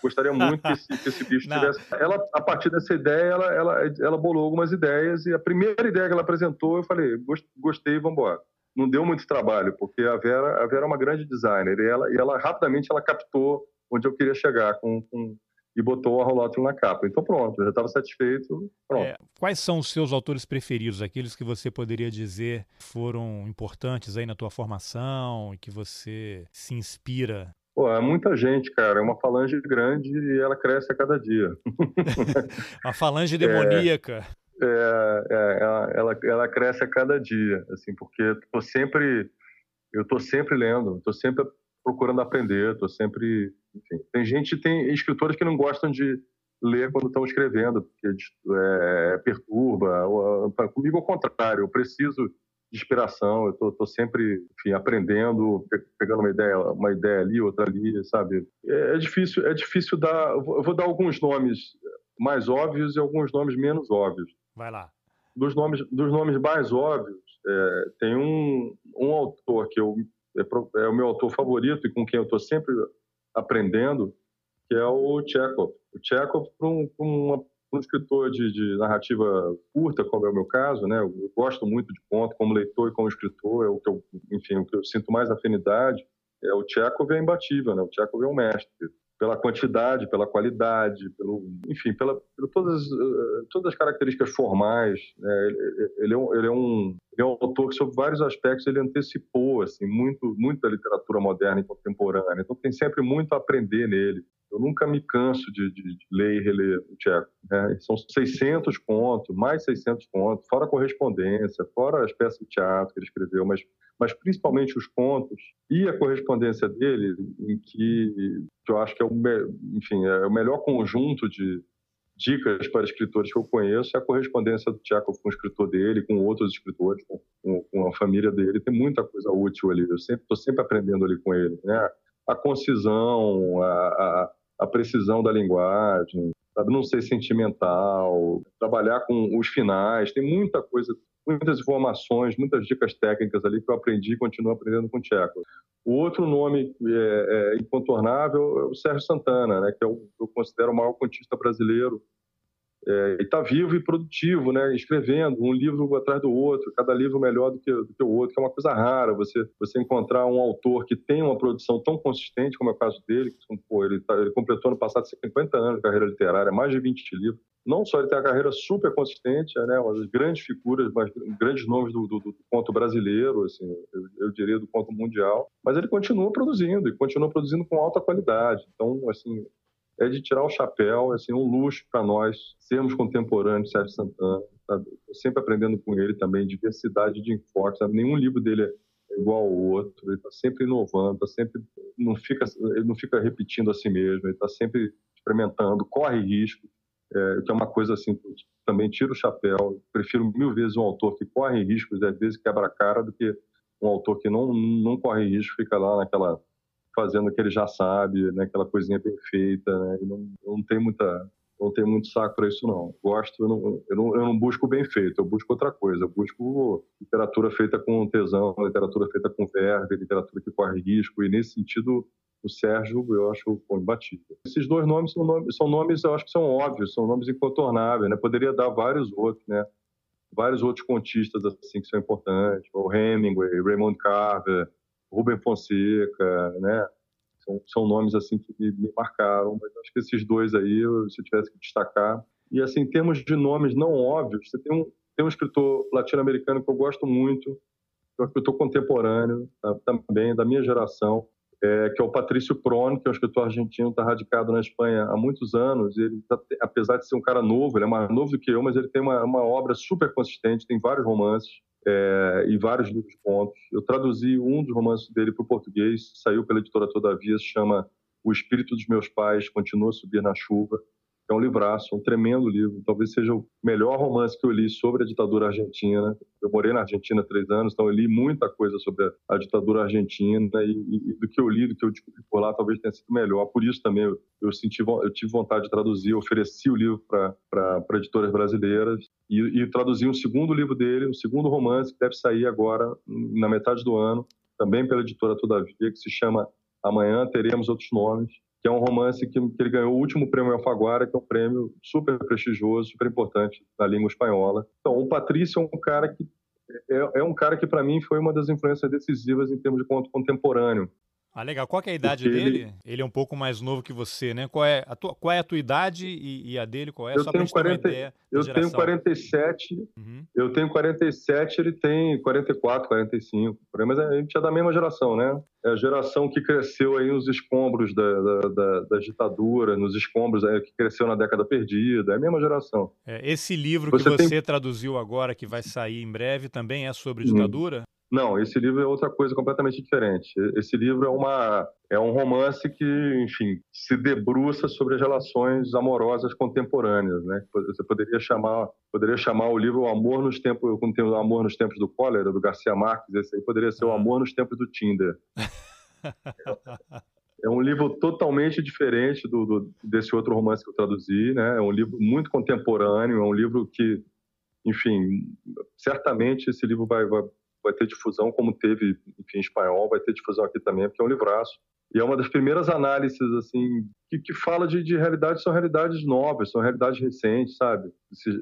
Speaker 2: gostaria muito que esse, que esse bicho tivesse. Ela, a partir dessa ideia, ela, ela, ela bolou algumas ideias, e a primeira ideia que ela apresentou, eu falei, gostei, vamos embora não deu muito trabalho, porque a Vera, a Vera é uma grande designer e ela, e ela rapidamente ela captou onde eu queria chegar com, com, e botou a rótulo na capa. Então pronto, eu já estava satisfeito. É,
Speaker 1: quais são os seus autores preferidos, aqueles que você poderia dizer foram importantes aí na tua formação e que você se inspira?
Speaker 2: Pô, é muita gente, cara. É uma falange grande e ela cresce a cada dia.
Speaker 1: uma falange demoníaca.
Speaker 2: É, é, é ela, ela, ela, cresce a cada dia, assim, porque eu tô sempre, eu tô sempre lendo, tô sempre procurando aprender, tô sempre enfim, tem gente, tem escritores que não gostam de ler quando estão escrevendo, porque é, perturba. Comigo, ao contrário, eu preciso de inspiração, eu tô sempre enfim, aprendendo, pegando uma ideia, uma ideia ali, outra ali, sabe? É, é difícil, é difícil dar. Eu vou dar alguns nomes mais óbvios e alguns nomes menos óbvios.
Speaker 1: Vai lá.
Speaker 2: Dos nomes, dos nomes mais óbvios, é, tem um, um autor que eu, é, é o meu autor favorito e com quem eu estou sempre aprendendo, que é o Chekhov. O Chekhov, para um, um, um, escritor de, de, narrativa curta, como é o meu caso, né? Eu gosto muito de conto, como leitor e como escritor, é o que eu, enfim, o que eu sinto mais afinidade. É o Chekhov é imbatível, né? O Chekhov é um mestre pela quantidade, pela qualidade, pelo, enfim, pela, por todas, eh, todas as características formais. Né? Ele, ele, é um, ele, é um, ele é um autor que, sobre vários aspectos, ele antecipou assim, muito, muito literatura moderna e contemporânea. Então, tem sempre muito a aprender nele. Eu nunca me canso de, de, de ler e reler o Tcheco. Né? São 600 contos, mais 600 contos, fora a correspondência, fora as peças de teatro que ele escreveu, mas, mas principalmente os contos e a correspondência dele, em que, eu acho que é o, enfim, é o melhor conjunto de dicas para escritores que eu conheço é a correspondência do Tiago com o escritor dele, com outros escritores, com, com, a família dele. Tem muita coisa útil ali. Eu sempre estou sempre aprendendo ali com ele, né? A concisão, a, a a precisão da linguagem, sabe? não ser sentimental, trabalhar com os finais, tem muita coisa, muitas informações, muitas dicas técnicas ali que eu aprendi e continuo aprendendo com o Tcheco. O outro nome é, é, incontornável é o Sérgio Santana, né, que é o, eu considero o maior contista brasileiro é, e está vivo e produtivo, né? Escrevendo um livro atrás do outro, cada livro melhor do que, do que o outro, que é uma coisa rara. Você você encontrar um autor que tem uma produção tão consistente como é o caso dele, que pô, ele, tá, ele completou no passado 50 anos de carreira literária, mais de 20 livros. Não só ele tem uma carreira super consistente, né? Uma das grandes figuras, mas grandes nomes do, do, do conto brasileiro, assim, eu, eu diria do conto mundial, mas ele continua produzindo e continua produzindo com alta qualidade. Então, assim, é de tirar o chapéu, assim, um luxo para nós sermos contemporâneos de Sérgio Santana, sabe? sempre aprendendo com ele também, diversidade de enfoque, sabe? Nenhum livro dele é igual ao outro, ele está sempre inovando, tá sempre, não fica, ele não fica repetindo a si mesmo, ele está sempre experimentando, corre risco, é, que é uma coisa assim, também tiro o chapéu, prefiro mil vezes um autor que corre riscos, às vezes quebra a cara, do que um autor que não, não corre risco, fica lá naquela fazendo o que ele já sabe, né, aquela coisinha perfeita, né, e não, não tem muita não tem muito saco para isso não. Gosto, eu não, eu não, eu não busco bem feito, eu busco outra coisa. Eu busco literatura feita com tesão, literatura feita com verve, literatura que corre risco. E nesse sentido, o Sérgio eu acho pô, imbatível. Esses dois nomes são, nomes são nomes, eu acho que são óbvios, são nomes incontornáveis. Né? Poderia dar vários outros, né? Vários outros contistas assim que são importantes, o Hemingway, Raymond Carver, Rubem Fonseca, né? São, são nomes assim que me marcaram, mas acho que esses dois aí, se eu tivesse que destacar. E assim, em termos de nomes não óbvios, você tem um, tem um escritor latino-americano que eu gosto muito, que é um escritor contemporâneo, tá, também da minha geração, é, que é o Patrício Prono, que é um escritor argentino, está radicado na Espanha há muitos anos. Ele, tá, apesar de ser um cara novo, ele é mais novo do que eu, mas ele tem uma, uma obra super consistente, tem vários romances é, e vários livros contos. Eu traduzi um dos romances dele para o português, saiu pela editora Todavia, se chama O Espírito dos Meus Pais Continua a Subir na Chuva. É um livraço, um tremendo livro. Talvez seja o melhor romance que eu li sobre a ditadura argentina. Eu morei na Argentina há três anos, então eu li muita coisa sobre a ditadura argentina e, e, do que eu li, do que eu descobri por lá, talvez tenha sido melhor. Por isso também eu, eu senti, eu tive vontade de traduzir, ofereci o livro para editoras brasileiras e, e traduzi um segundo livro dele, um segundo romance que deve sair agora na metade do ano, também pela editora Todavia, que se chama Amanhã Teremos Outros Nomes que é um romance que, que, ele ganhou o último prêmio Alfaguara, que é um prêmio super prestigioso, super importante na língua espanhola. Então, o Patrício é um cara que é, é um cara que para mim foi uma das influências decisivas em termos de conto contemporâneo.
Speaker 1: Ah, legal. Qual é a idade Porque dele? Ele... ele é um pouco mais novo que você, né? Qual é a, tua, qual é a tua idade e, e a dele? Qual é?
Speaker 2: Eu Só tenho 40, Eu tenho 47, uhum. eu tenho 47, ele tem 44, 45. Mas a gente é da mesma geração, né? É a geração que cresceu aí nos escombros da, da, da, da ditadura, nos escombros é, que cresceu na década perdida. É a mesma geração.
Speaker 1: É, esse livro você que você tem... traduziu agora, que vai sair em breve, também é sobre ditadura? Hum.
Speaker 2: Não, esse livro é outra coisa completamente diferente. Esse livro é uma é um romance que, enfim, se debruça sobre as relações amorosas contemporâneas, né? Você poderia chamar poderia chamar o livro O Amor nos Tempos, como tem o Amor nos Tempos do Cólera, do Garcia Marques, esse aí poderia ser O ah. Amor nos Tempos do Tinder. É um livro totalmente diferente do, do, desse outro romance que eu traduzi, né? É um livro muito contemporâneo, é um livro que, enfim, certamente esse livro vai, vai vai ter difusão, como teve, enfim, em espanhol, vai ter difusão aqui também, porque é um livraço. E é uma das primeiras análises, assim, que, que fala de, de realidades, são realidades novas, são realidades recentes, sabe?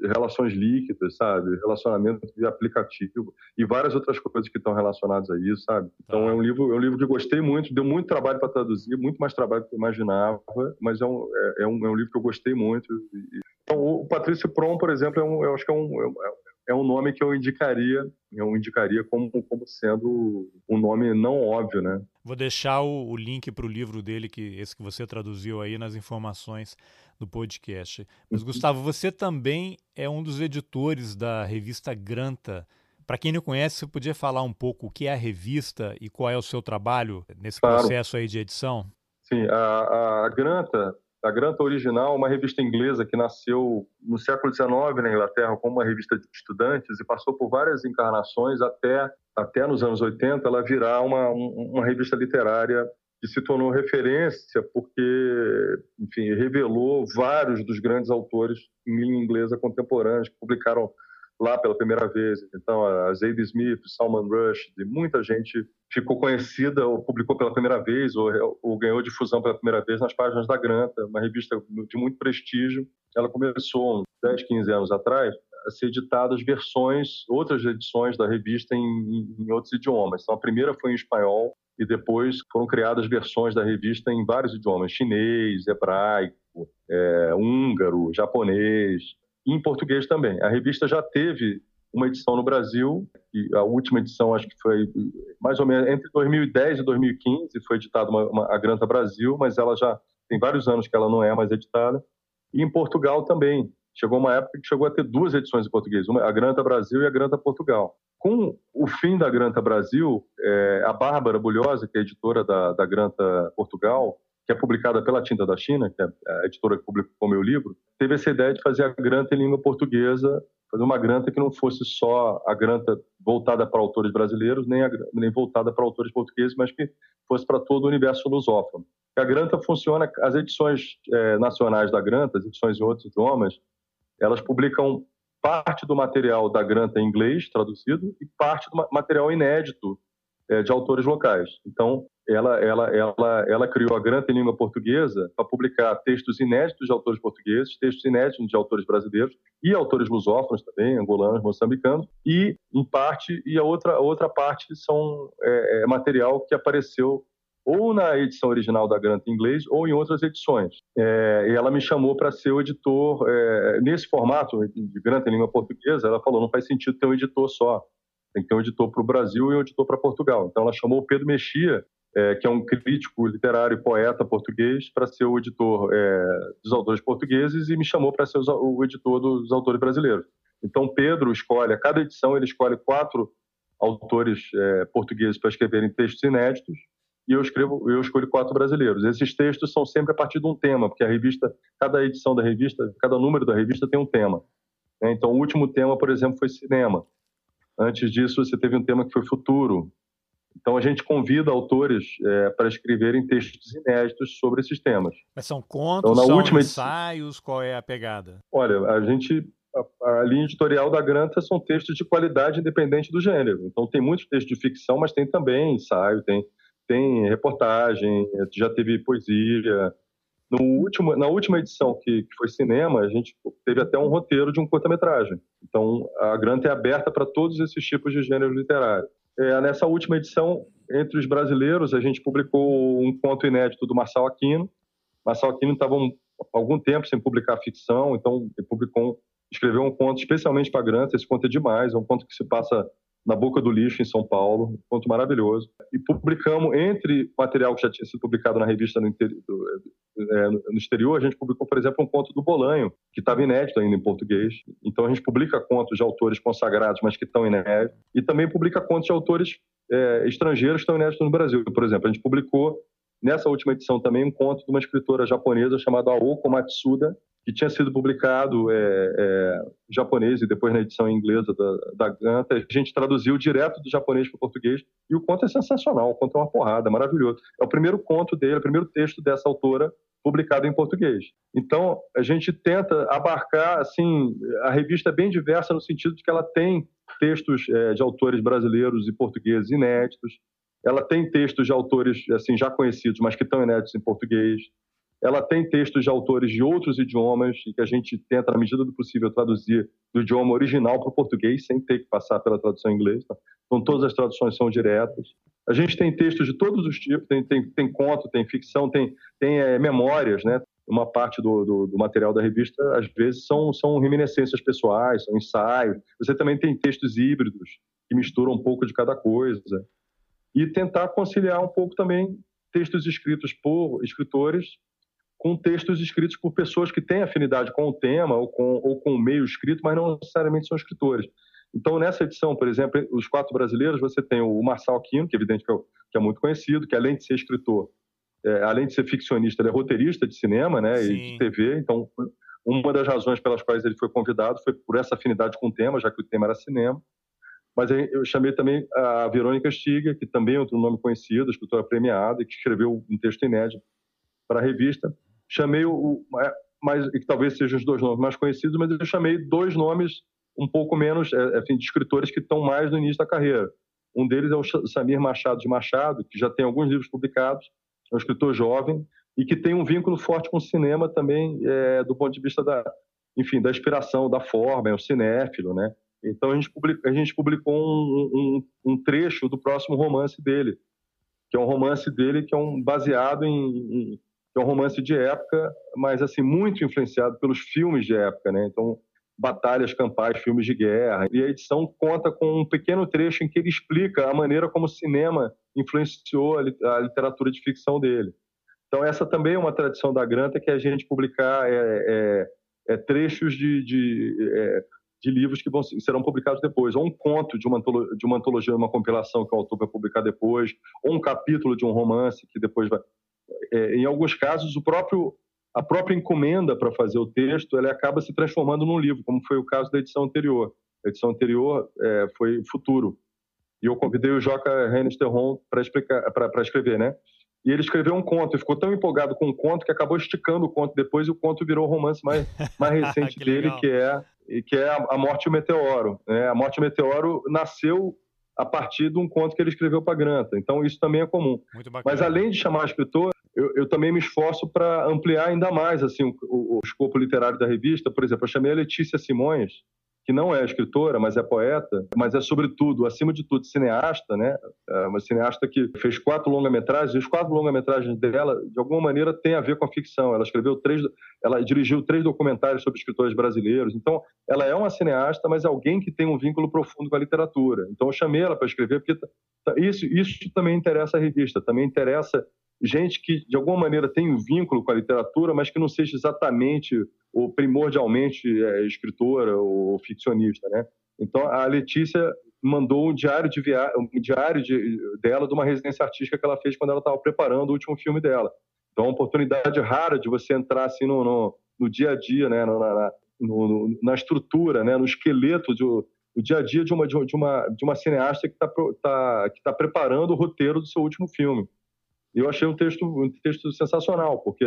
Speaker 2: Relações líquidas, sabe? Relacionamento de aplicativo e várias outras coisas que estão relacionadas a isso, sabe? Então, tá. é um livro, é um livro que eu gostei muito, deu muito trabalho para traduzir, muito mais trabalho do que eu imaginava, mas é um, é, é um, é um livro que eu gostei muito. Então, o Patrício Prom, por exemplo, é um, eu acho que é um, é, é um nome que eu indicaria, eu indicaria como, como sendo um nome não óbvio, né?
Speaker 1: Vou deixar o, o link para o livro dele, que esse que você traduziu aí nas informações do podcast. Mas, uhum. Gustavo, você também é um dos editores da revista Granta. Para quem não conhece, você podia falar um pouco o que é a revista e qual é o seu trabalho nesse claro. processo aí de edição?
Speaker 2: Sim, a, a Granta a Granta Original, uma revista inglesa que nasceu no século XIX na Inglaterra como uma revista de estudantes e passou por várias encarnações até, até nos anos 80 ela virar uma, uma revista literária que se tornou referência porque, enfim, revelou vários dos grandes autores em língua inglesa contemporâneos que publicaram lá pela primeira vez. Então, a Zadie Smith, Salman Rushdie, muita gente ficou conhecida ou publicou pela primeira vez ou, ou, ganhou difusão pela primeira vez nas páginas da Granta, uma revista de muito prestígio. Ela começou uns 10, 15 anos atrás a ser editadas versões, outras edições da revista em, em outros idiomas. Então, a primeira foi em espanhol e depois foram criadas versões da revista em vários idiomas, chinês, hebraico, é, húngaro, japonês, e em português também. A revista já teve uma edição no Brasil, e a última edição acho que foi mais ou menos entre 2010 e 2015, foi editada uma, uma, a Granta Brasil, mas ela já tem vários anos que ela não é mais editada. E em Portugal também. Chegou uma época que chegou a ter duas edições em português, uma, a Granta Brasil e a Granta Portugal. Com o fim da Granta Brasil, é, a Bárbara Bulhosa, que é editora da, da Granta Portugal, que é publicada pela Tinta da China, que é a editora que publicou meu livro, teve essa ideia de fazer a granta em língua portuguesa, fazer uma granta que não fosse só a granta voltada para autores brasileiros, nem, a, nem voltada para autores portugueses, mas que fosse para todo o universo lusófono. A granta funciona, as edições é, nacionais da granta, as edições em outros idiomas, elas publicam parte do material da granta em inglês, traduzido, e parte do material inédito é, de autores locais. Então, ela, ela, ela, ela criou a Granta em língua portuguesa para publicar textos inéditos de autores portugueses, textos inéditos de autores brasileiros e autores lusófonos também, angolanos, moçambicanos, e em parte e a outra outra parte são é, é material que apareceu ou na edição original da Granta em inglês ou em outras edições. É, e ela me chamou para ser o editor é, nesse formato de Granta em língua portuguesa. Ela falou não faz sentido ter um editor só tem que ter um editor para o Brasil e um editor para Portugal. Então ela chamou o Pedro Mexia, é, que é um crítico literário e poeta português, para ser o editor é, dos autores portugueses e me chamou para ser o editor dos autores brasileiros. Então Pedro escolhe, a cada edição ele escolhe quatro autores é, portugueses para escreverem textos inéditos e eu escrevo, eu escolho quatro brasileiros. Esses textos são sempre a partir de um tema, porque a revista, cada edição da revista, cada número da revista tem um tema. Né? Então o último tema, por exemplo, foi cinema. Antes disso, você teve um tema que foi futuro. Então, a gente convida autores é, para escreverem textos inéditos sobre esses temas.
Speaker 1: Mas são contos, então, na são última ensaios? Qual é a pegada?
Speaker 2: Olha, a gente... A, a linha editorial da Granta são textos de qualidade independente do gênero. Então, tem muitos textos de ficção, mas tem também ensaio, tem, tem reportagem, já teve poesia, no último, na última edição, que, que foi cinema, a gente teve até um roteiro de um curta-metragem. Então, a Granta é aberta para todos esses tipos de gênero literário. É, nessa última edição, entre os brasileiros, a gente publicou um conto inédito do Marçal Aquino. Marçal Aquino estava um, algum tempo sem publicar ficção, então ele publicou, escreveu um conto especialmente para Granta. Esse conto é demais, é um conto que se passa na Boca do Lixo, em São Paulo, um conto maravilhoso. E publicamos, entre material que já tinha sido publicado na revista no, é, no exterior, a gente publicou, por exemplo, um conto do Bolanho, que estava inédito ainda em português. Então a gente publica contos de autores consagrados, mas que estão inéditos. E também publica contos de autores é, estrangeiros que estão inéditos no Brasil. Por exemplo, a gente publicou nessa última edição também um conto de uma escritora japonesa chamada Aoko Matsuda, que tinha sido publicado é, é, em japonês e depois na edição inglesa da, da Ganta. A gente traduziu direto do japonês para o português e o conto é sensacional, o conto é uma porrada, maravilhoso. É o primeiro conto dele, é o primeiro texto dessa autora publicado em português. Então, a gente tenta abarcar, assim, a revista é bem diversa no sentido de que ela tem textos é, de autores brasileiros e portugueses inéditos, ela tem textos de autores, assim, já conhecidos, mas que estão inéditos em português, ela tem textos de autores de outros idiomas e que a gente tenta, na medida do possível, traduzir do idioma original para o português, sem ter que passar pela tradução inglês. Tá? Então, todas as traduções são diretas. A gente tem textos de todos os tipos, tem, tem, tem conto, tem ficção, tem, tem é, memórias, né? Uma parte do, do, do, material da revista, às vezes, são, são reminiscências pessoais, são ensaios. Você também tem textos híbridos, que misturam um pouco de cada coisa. E tentar conciliar um pouco também textos escritos por escritores com textos escritos por pessoas que têm afinidade com o tema ou com, ou com o meio escrito, mas não necessariamente são escritores. Então, nessa edição, por exemplo, os quatro brasileiros, você tem o Marçal Quino, que é evidente que é, que é muito conhecido, que além de ser escritor, é, além de ser ficcionista, ele é roteirista de cinema né, e de TV. Então, uma das razões pelas quais ele foi convidado foi por essa afinidade com o tema, já que o tema era cinema. mas eu chamei também a Verônica Stiga, que também é outro nome conhecido, escritora premiada, e que escreveu um texto inédito para a revista. Chamei o, mais, que talvez sejam os dois nomes mais conhecidos, mas eu chamei dois nomes um pouco menos, é, enfim, de escritores que estão mais no início da carreira. Um deles é o Samir Machado de Machado, que já tem alguns livros publicados, é um escritor jovem e que tem um vínculo forte com o cinema também, é, do ponto de vista da, enfim, da inspiração, da forma, é um cinéfilo, né? Então a gente, publica, a gente publicou um, um, um, trecho do próximo romance dele, que é um romance dele que é um baseado em, em é um romance de época, mas assim muito influenciado pelos filmes de época, né? Então batalhas campais, filmes de guerra. E a edição conta com um pequeno trecho em que ele explica a maneira como o cinema influenciou a literatura de ficção dele. Então essa também é uma tradição da Granta que é a gente publicar é, é, é trechos de, de, é, de, livros que vão, serão publicados depois, ou um conto de uma, de uma antologia, uma compilação que o autor vai publicar depois, ou um capítulo de um romance que depois vai. É, em alguns casos, o próprio a própria encomenda para fazer o texto ela acaba se transformando num livro, como foi o caso da edição anterior. A edição anterior é, foi Futuro. E eu convidei o Joca Renes Terron para escrever, né? E ele escreveu um conto, e ficou tão empolgado com o conto que acabou esticando o conto depois, e o conto virou o romance mais, mais recente que dele, que é, que é A Morte e o Meteoro. Né? A Morte e o Meteoro nasceu a partir de um conto que ele escreveu para Granta. Então, isso também é comum. Mas, além de chamar escritor, eu, eu também me esforço para ampliar ainda mais assim, o, o, o escopo literário da revista. Por exemplo, eu chamei a Letícia Simões, que não é escritora, mas é poeta, mas é sobretudo, acima de tudo, cineasta, né? É uma cineasta que fez quatro longa-metragens, e os quatro longa-metragens dela, de alguma maneira, têm a ver com a ficção. Ela escreveu três, ela dirigiu três documentários sobre escritores brasileiros. Então, ela é uma cineasta, mas é alguém que tem um vínculo profundo com a literatura. Então, eu chamei ela para escrever porque isso, isso também interessa a revista, também interessa gente que de alguma maneira tem um vínculo com a literatura, mas que não seja exatamente ou primordialmente é, escritora ou ficcionista, né? Então a Letícia mandou um diário de via... um diário de... dela de uma residência artística que ela fez quando ela estava preparando o último filme dela. Então é uma oportunidade rara de você entrar assim no, no, no dia a dia, né? Na, no, na estrutura, né? No esqueleto do, dia a dia de uma de uma de uma cineasta que está tá, que tá preparando o roteiro do seu último filme. Eu achei um texto, um texto sensacional, porque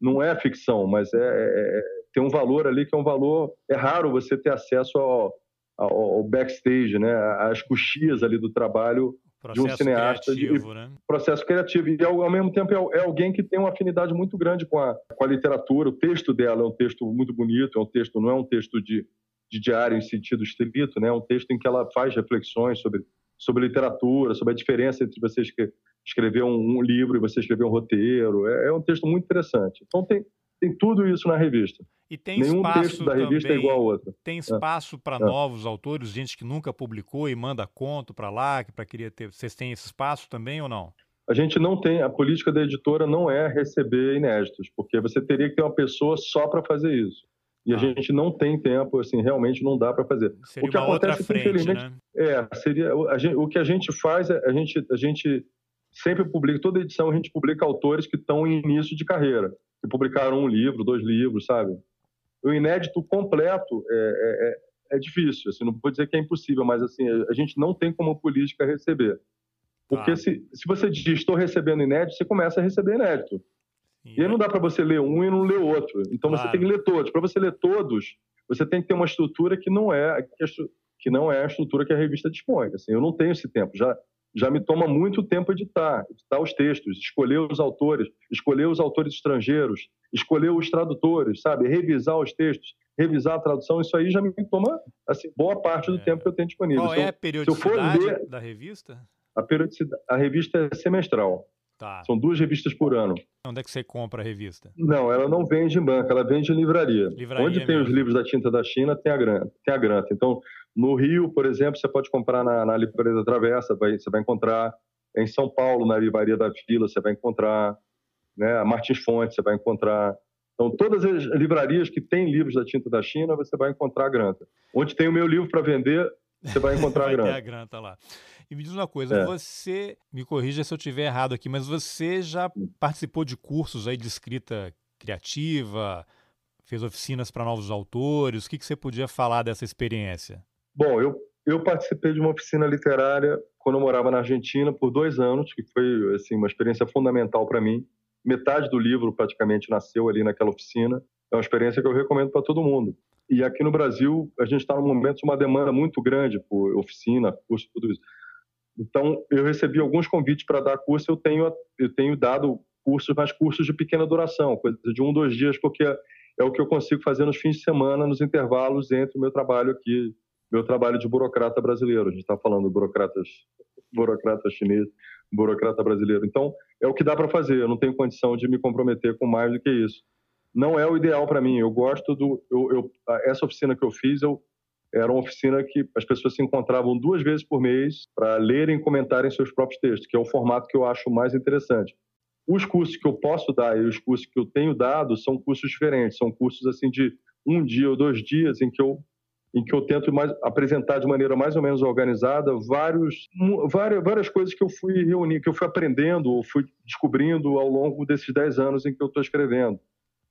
Speaker 2: não é ficção, mas é, é, é, tem um valor ali que é um valor. É raro você ter acesso ao, ao, ao backstage, né? às coxias ali do trabalho de um cineasta.
Speaker 1: Criativo, de, né?
Speaker 2: Processo criativo. E ao, ao mesmo tempo é, é, alguém que tem uma afinidade muito grande com a, com a literatura. O texto dela é um texto muito bonito, é um texto, não é um texto de, de diário em sentido estrito, né? é um texto em que ela faz reflexões sobre, sobre literatura, sobre a diferença entre você escrever um, um livro e você escrever um roteiro. É, é, um texto muito interessante. Então tem, tem tudo isso na revista.
Speaker 1: E tem Nenhum texto
Speaker 2: da revista
Speaker 1: também,
Speaker 2: é igual ao outro.
Speaker 1: Tem é. espaço é. para é. novos autores, gente que nunca publicou e manda conto para lá, que para queria ter. Vocês têm esse espaço também ou não?
Speaker 2: A gente não tem, a política da editora não é receber inéditos, porque você teria que ter uma pessoa só para fazer isso. E ah. a gente não tem tempo, assim, realmente não dá para fazer.
Speaker 1: Seria o que acontece, frente, infelizmente, né?
Speaker 2: é, seria gente, o que a gente faz é a gente a gente sempre publica, toda edição a gente publica autores que estão em início de carreira, que publicaram um livro, dois livros, sabe? O inédito completo é, é, é, é difícil, assim, não vou dizer que é impossível, mas assim, a gente não tem como política receber. Porque ah. se, se você diz estou recebendo inédito, você começa a receber inédito. E aí não dá para você ler um e não ler outro. Então claro. você tem que ler todos. Para você ler todos, você tem que ter uma estrutura que não é que não é a estrutura que a revista dispõe. Assim, eu não tenho esse tempo. Já já me toma muito tempo editar, editar os textos, escolher os autores, escolher os autores estrangeiros, escolher os tradutores, sabe? Revisar os textos, revisar a tradução, isso aí já me toma assim, boa parte do é. tempo que eu tenho disponível.
Speaker 1: Qual é a periodicidade ler, da revista?
Speaker 2: A, periodicidade, a revista é semestral. Tá. São duas revistas por ano.
Speaker 1: Onde é que você compra a revista?
Speaker 2: Não, ela não vende em banca, ela vende em livraria. livraria Onde tem mesmo. os livros da tinta da China, tem a granta. Tem a granta. Então, no Rio, por exemplo, você pode comprar na, na Livraria da Travessa, vai, você vai encontrar. Em São Paulo, na Livraria da Vila, você vai encontrar. Né? A Martins Fontes, você vai encontrar. Então, todas as livrarias que têm livros da tinta da China, você vai encontrar a granta. Onde tem o meu livro para vender, você vai encontrar
Speaker 1: vai
Speaker 2: a granta.
Speaker 1: Ter a granta lá. E me diz uma coisa, é. você, me corrija se eu estiver errado aqui, mas você já participou de cursos aí de escrita criativa, fez oficinas para novos autores, o que, que você podia falar dessa experiência?
Speaker 2: Bom, eu Eu participei de uma oficina literária quando eu morava na Argentina por dois anos, que foi assim uma experiência fundamental para mim. Metade do livro praticamente nasceu ali naquela oficina. É uma experiência que eu recomendo para todo mundo. E aqui no Brasil, a gente está num momento de uma demanda muito grande por oficina, curso, tudo isso. Então, eu recebi alguns convites para dar curso, eu tenho, eu tenho dado cursos, mas cursos de pequena duração, coisa de um, dois dias, porque é o que eu consigo fazer nos fins de semana, nos intervalos entre o meu trabalho aqui, meu trabalho de burocrata brasileiro. A gente está falando de burocratas, burocrata chinês, burocrata brasileiro. Então, é o que dá para fazer. Eu não tenho condição de me comprometer com mais do que isso. Não é o ideal para mim. Eu gosto do. Eu, eu, essa oficina que eu fiz, eu, era uma oficina que as pessoas se encontravam duas vezes por mês para lerem e comentarem seus próprios textos, que é o formato que eu acho mais interessante. Os cursos que eu posso dar e os cursos que eu tenho dado são cursos diferentes, são cursos assim de um dia ou dois dias em que eu em que eu tento mais, apresentar de maneira mais ou menos organizada vários, várias, várias coisas que eu fui reunindo, que eu fui aprendendo ou fui descobrindo ao longo desses dez anos em que eu estou escrevendo.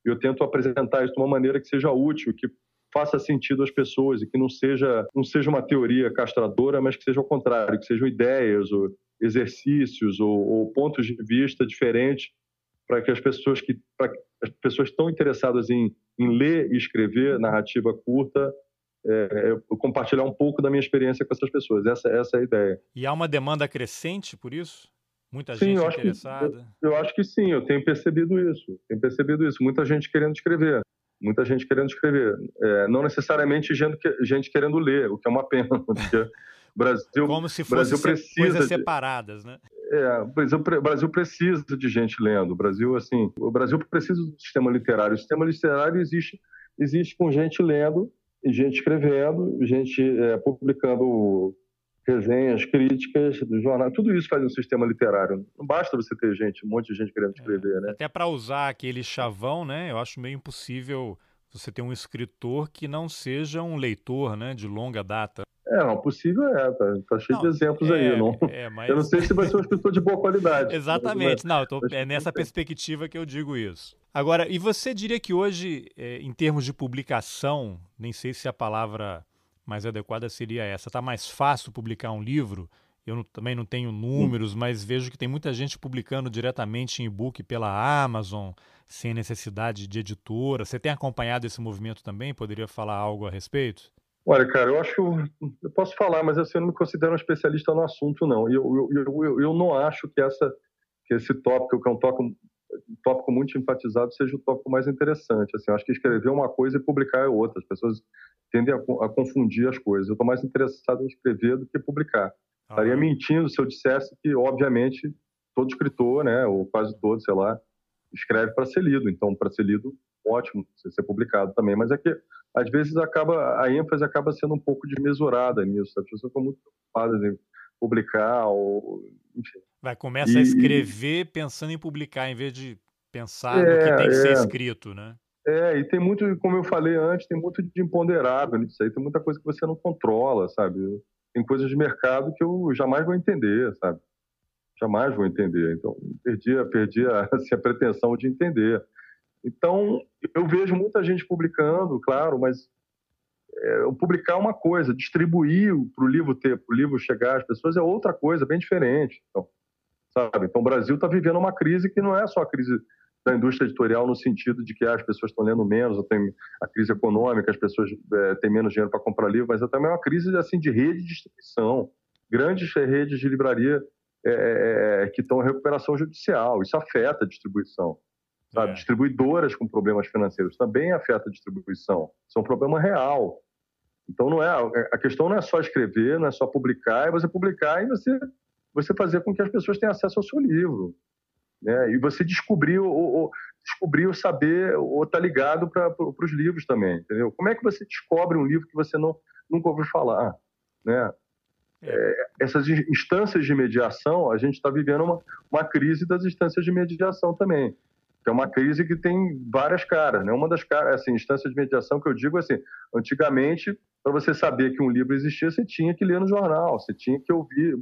Speaker 2: Eu tento apresentar isso de uma maneira que seja útil, que faça sentido às pessoas e que não seja não seja uma teoria castradora, mas que seja o contrário, que sejam ideias ou exercícios ou, ou pontos de vista diferentes para que as pessoas que as pessoas estão interessadas em, em ler e escrever narrativa curta é, é compartilhar um pouco da minha experiência com essas pessoas. Essa, essa é a ideia.
Speaker 1: E há uma demanda crescente por isso? Muita sim, gente interessada?
Speaker 2: Que, eu, eu, acho que sim, eu tenho percebido isso. Tenho percebido isso. Muita gente querendo escrever. Muita gente querendo escrever. É, não necessariamente gente, gente querendo ler, o que é uma pena, porque Brasil,
Speaker 1: Como se fossem coisas separadas, né?
Speaker 2: É, o Brasil, o Brasil precisa de gente lendo. O Brasil, assim, o Brasil precisa do sistema literário. O sistema literário existe, existe com gente lendo, gente escrevendo, gente é, publicando resenhas, críticas do jornal, tudo isso faz um sistema literário. Não basta você ter gente, um monte de gente querendo é, escrever, é, né?
Speaker 1: Até para usar aquele chavão, né? Eu acho meio impossível você ter um escritor que não seja um leitor, né, de longa data.
Speaker 2: É, não, possível é, tá, tá cheio não, de exemplos é, aí. Não, é, mas... Eu não sei se vai ser um escritor de boa qualidade.
Speaker 1: Exatamente, não, tô, é nessa perspectiva que eu digo isso. Agora, e você diria que hoje, é, em termos de publicação, nem sei se a palavra mais adequada seria essa, está mais fácil publicar um livro? Eu não, também não tenho números, mas vejo que tem muita gente publicando diretamente em e-book pela Amazon, sem necessidade de editora. Você tem acompanhado esse movimento também? Poderia falar algo a respeito?
Speaker 2: Olha, cara, eu acho. Eu posso falar, mas assim, eu não me considero um especialista no assunto, não. E eu, eu, eu, eu, não acho que, essa, que esse tópico, que é um tópico, um tópico muito enfatizado, seja o tópico mais interessante. Assim, acho que escrever uma coisa e publicar é outra. As pessoas tendem a, a confundir as coisas. Eu estou mais interessado em escrever do que publicar. Ah. Estaria mentindo se eu dissesse que, obviamente, todo escritor, né, ou quase todo, sei lá, escreve para ser lido. Então, para ser lido, ótimo, ser publicado também. Mas é que às vezes acaba a ênfase acaba sendo um pouco desmesurada nisso. As pessoas estão muito preocupadas em publicar ou enfim.
Speaker 1: Vai começa e, a escrever pensando em publicar em vez de pensar é, no que tem que é, ser escrito, né?
Speaker 2: É, e tem muito, como eu falei antes, tem muito de imponderável nisso aí. Tem muita coisa que você não controla, sabe? Tem coisas de mercado que eu jamais vou entender, sabe? Jamais vou entender. Então, perdi, perdi a, assim, a pretensão de entender. Então, eu vejo muita gente publicando, claro, mas é, publicar é uma coisa, distribuir para o livro ter, para o livro chegar às pessoas é outra coisa, bem diferente. Então, sabe? Então, o Brasil está vivendo uma crise que não é só a crise da indústria editorial no sentido de que ah, as pessoas estão lendo menos, tem a crise econômica, as pessoas é, têm menos dinheiro para comprar livro, mas é também uma crise assim de rede de distribuição, grandes redes de livraria é, é, que estão em recuperação judicial, isso afeta a distribuição. Sabe? É. Distribuidoras com problemas financeiros também afeta a distribuição. Isso é um problema real. Então não é a questão não é só escrever, não é só publicar, é você publicar e você você fazer com que as pessoas tenham acesso ao seu livro, né? E você descobrir ou, descobrir o saber ou estar tá ligado para os livros também, entendeu? Como é que você descobre um livro que você não nunca ouviu falar, né? É, é essas instâncias de mediação, a gente está vivendo uma, uma crise das instâncias de mediação também que é uma crise que tem várias caras. Né? Uma das caras, assim, instância de mediação que eu digo assim, antigamente, para você saber que um livro existia, você tinha que ler no jornal, você tinha que ouvir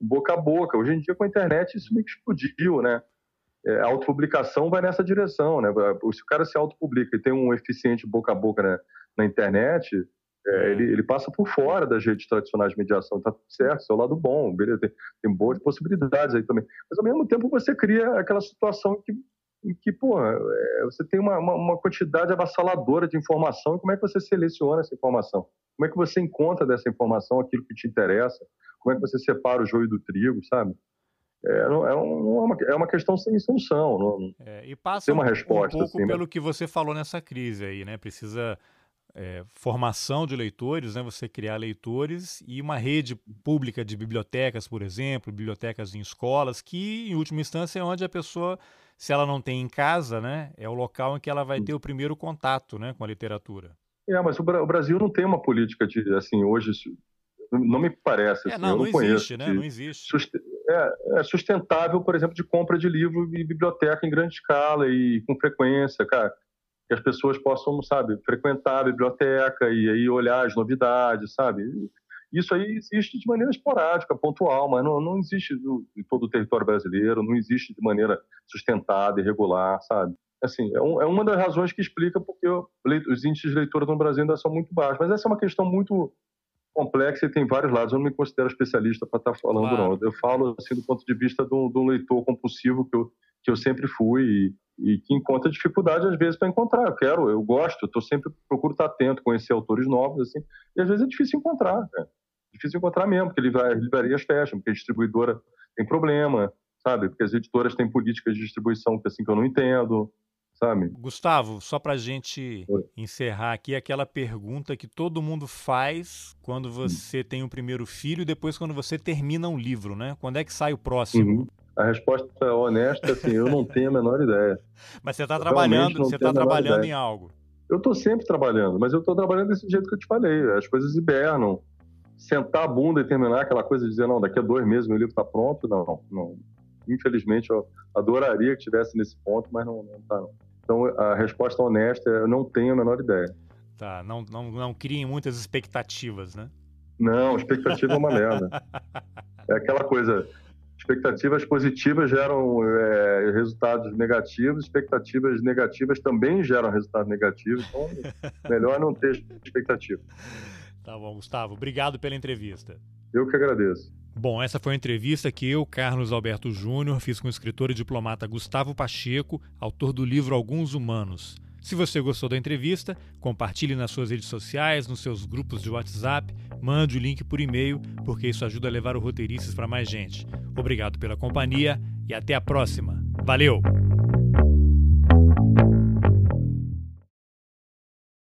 Speaker 2: boca a boca. Hoje em dia, com a internet, isso meio que explodiu, né? É, a autopublicação vai nessa direção, né? Se o cara se autopublica e tem um eficiente boca a boca né, na internet, É, ele, ele, passa por fora das redes tradicionais de mediação, tá certo, é o lado bom, beleza, tem, tem, boas possibilidades aí também. Mas ao mesmo tempo você cria aquela situação que, em que, pô, é, você tem uma, uma, uma, quantidade avassaladora de informação, e como é que você seleciona essa informação? Como é que você encontra dessa informação aquilo que te interessa? Como é que você separa o joio do trigo, sabe? É, é, um, é, uma, é uma questão sem solução. Não,
Speaker 1: é, e passa uma resposta, um pouco assim, pelo mas... que você falou nessa crise aí, né? Precisa é, formação de leitores, né? você criar leitores e uma rede pública de bibliotecas, por exemplo, bibliotecas em escolas, que em última instância é onde a pessoa, se ela não tem em casa, né, é o local em que ela vai ter o primeiro contato né, com a literatura.
Speaker 2: É, mas o, Brasil não tem uma política de, assim, hoje, não me parece, é, assim,
Speaker 1: não,
Speaker 2: eu não,
Speaker 1: não
Speaker 2: conheço.
Speaker 1: Existe, né? Não existe.
Speaker 2: É, é, sustentável, por exemplo, de compra de livro e biblioteca em grande escala e com frequência, cara que as pessoas possam, sabe, frequentar a biblioteca e aí olhar as novidades, sabe? Isso aí existe de maneira esporádica, pontual, mas não, não existe no, em todo o território brasileiro, não existe de maneira sustentada e regular, sabe? Assim, é, um, é uma das razões que explica porque os índices de leitura no Brasil ainda são muito baixos. Mas essa é uma questão muito complexa e tem vários lados. Eu não me considero especialista para estar tá falando, claro. não. Eu falo assim do ponto de vista de um, de um leitor compulsivo que eu, que eu sempre fui e, e que encontra dificuldade às vezes para encontrar. Eu quero, eu gosto, eu sempre procuro estar atento, conhecer autores novos assim, e às vezes é difícil encontrar, né? difícil encontrar mesmo, porque as livrarias fecham, porque a distribuidora tem problema, sabe? Porque as editoras têm políticas de distribuição que assim que eu não entendo, sabe?
Speaker 1: Gustavo, só para gente Oi. encerrar aqui, aquela pergunta que todo mundo faz quando você hum. tem o primeiro filho e depois quando você termina um livro, né? Quando é que sai o próximo? Uhum.
Speaker 2: A resposta honesta, assim, eu não tenho a menor ideia.
Speaker 1: Mas você está trabalhando, você está trabalhando em algo.
Speaker 2: Eu estou sempre trabalhando, mas eu estou trabalhando desse jeito que eu te falei. As coisas hibernam. Sentar a bunda e terminar aquela coisa de dizer, não, daqui a dois meses meu livro está pronto, não, não. Infelizmente, eu adoraria que tivesse nesse ponto, mas não está. Não. Então, a resposta honesta é, eu não tenho a menor ideia.
Speaker 1: Tá, não, não, não criem muitas expectativas, né?
Speaker 2: Não, expectativa é uma merda. É aquela coisa, expectativas positivas geram é, resultados negativos, expectativas negativas também geram resultados negativos, então melhor não ter expectativa.
Speaker 1: Tá bom, Gustavo. Obrigado pela entrevista.
Speaker 2: Eu que agradeço.
Speaker 1: Bom, essa foi a entrevista que eu, Carlos Alberto Júnior, fiz com o escritor e diplomata Gustavo Pacheco, autor do livro Alguns Humanos. Se você gostou da entrevista, compartilhe nas suas redes sociais, nos seus grupos de WhatsApp, mande o link por e-mail, porque isso ajuda a levar o Roteiristas para mais gente. Obrigado pela companhia e até a próxima. Valeu!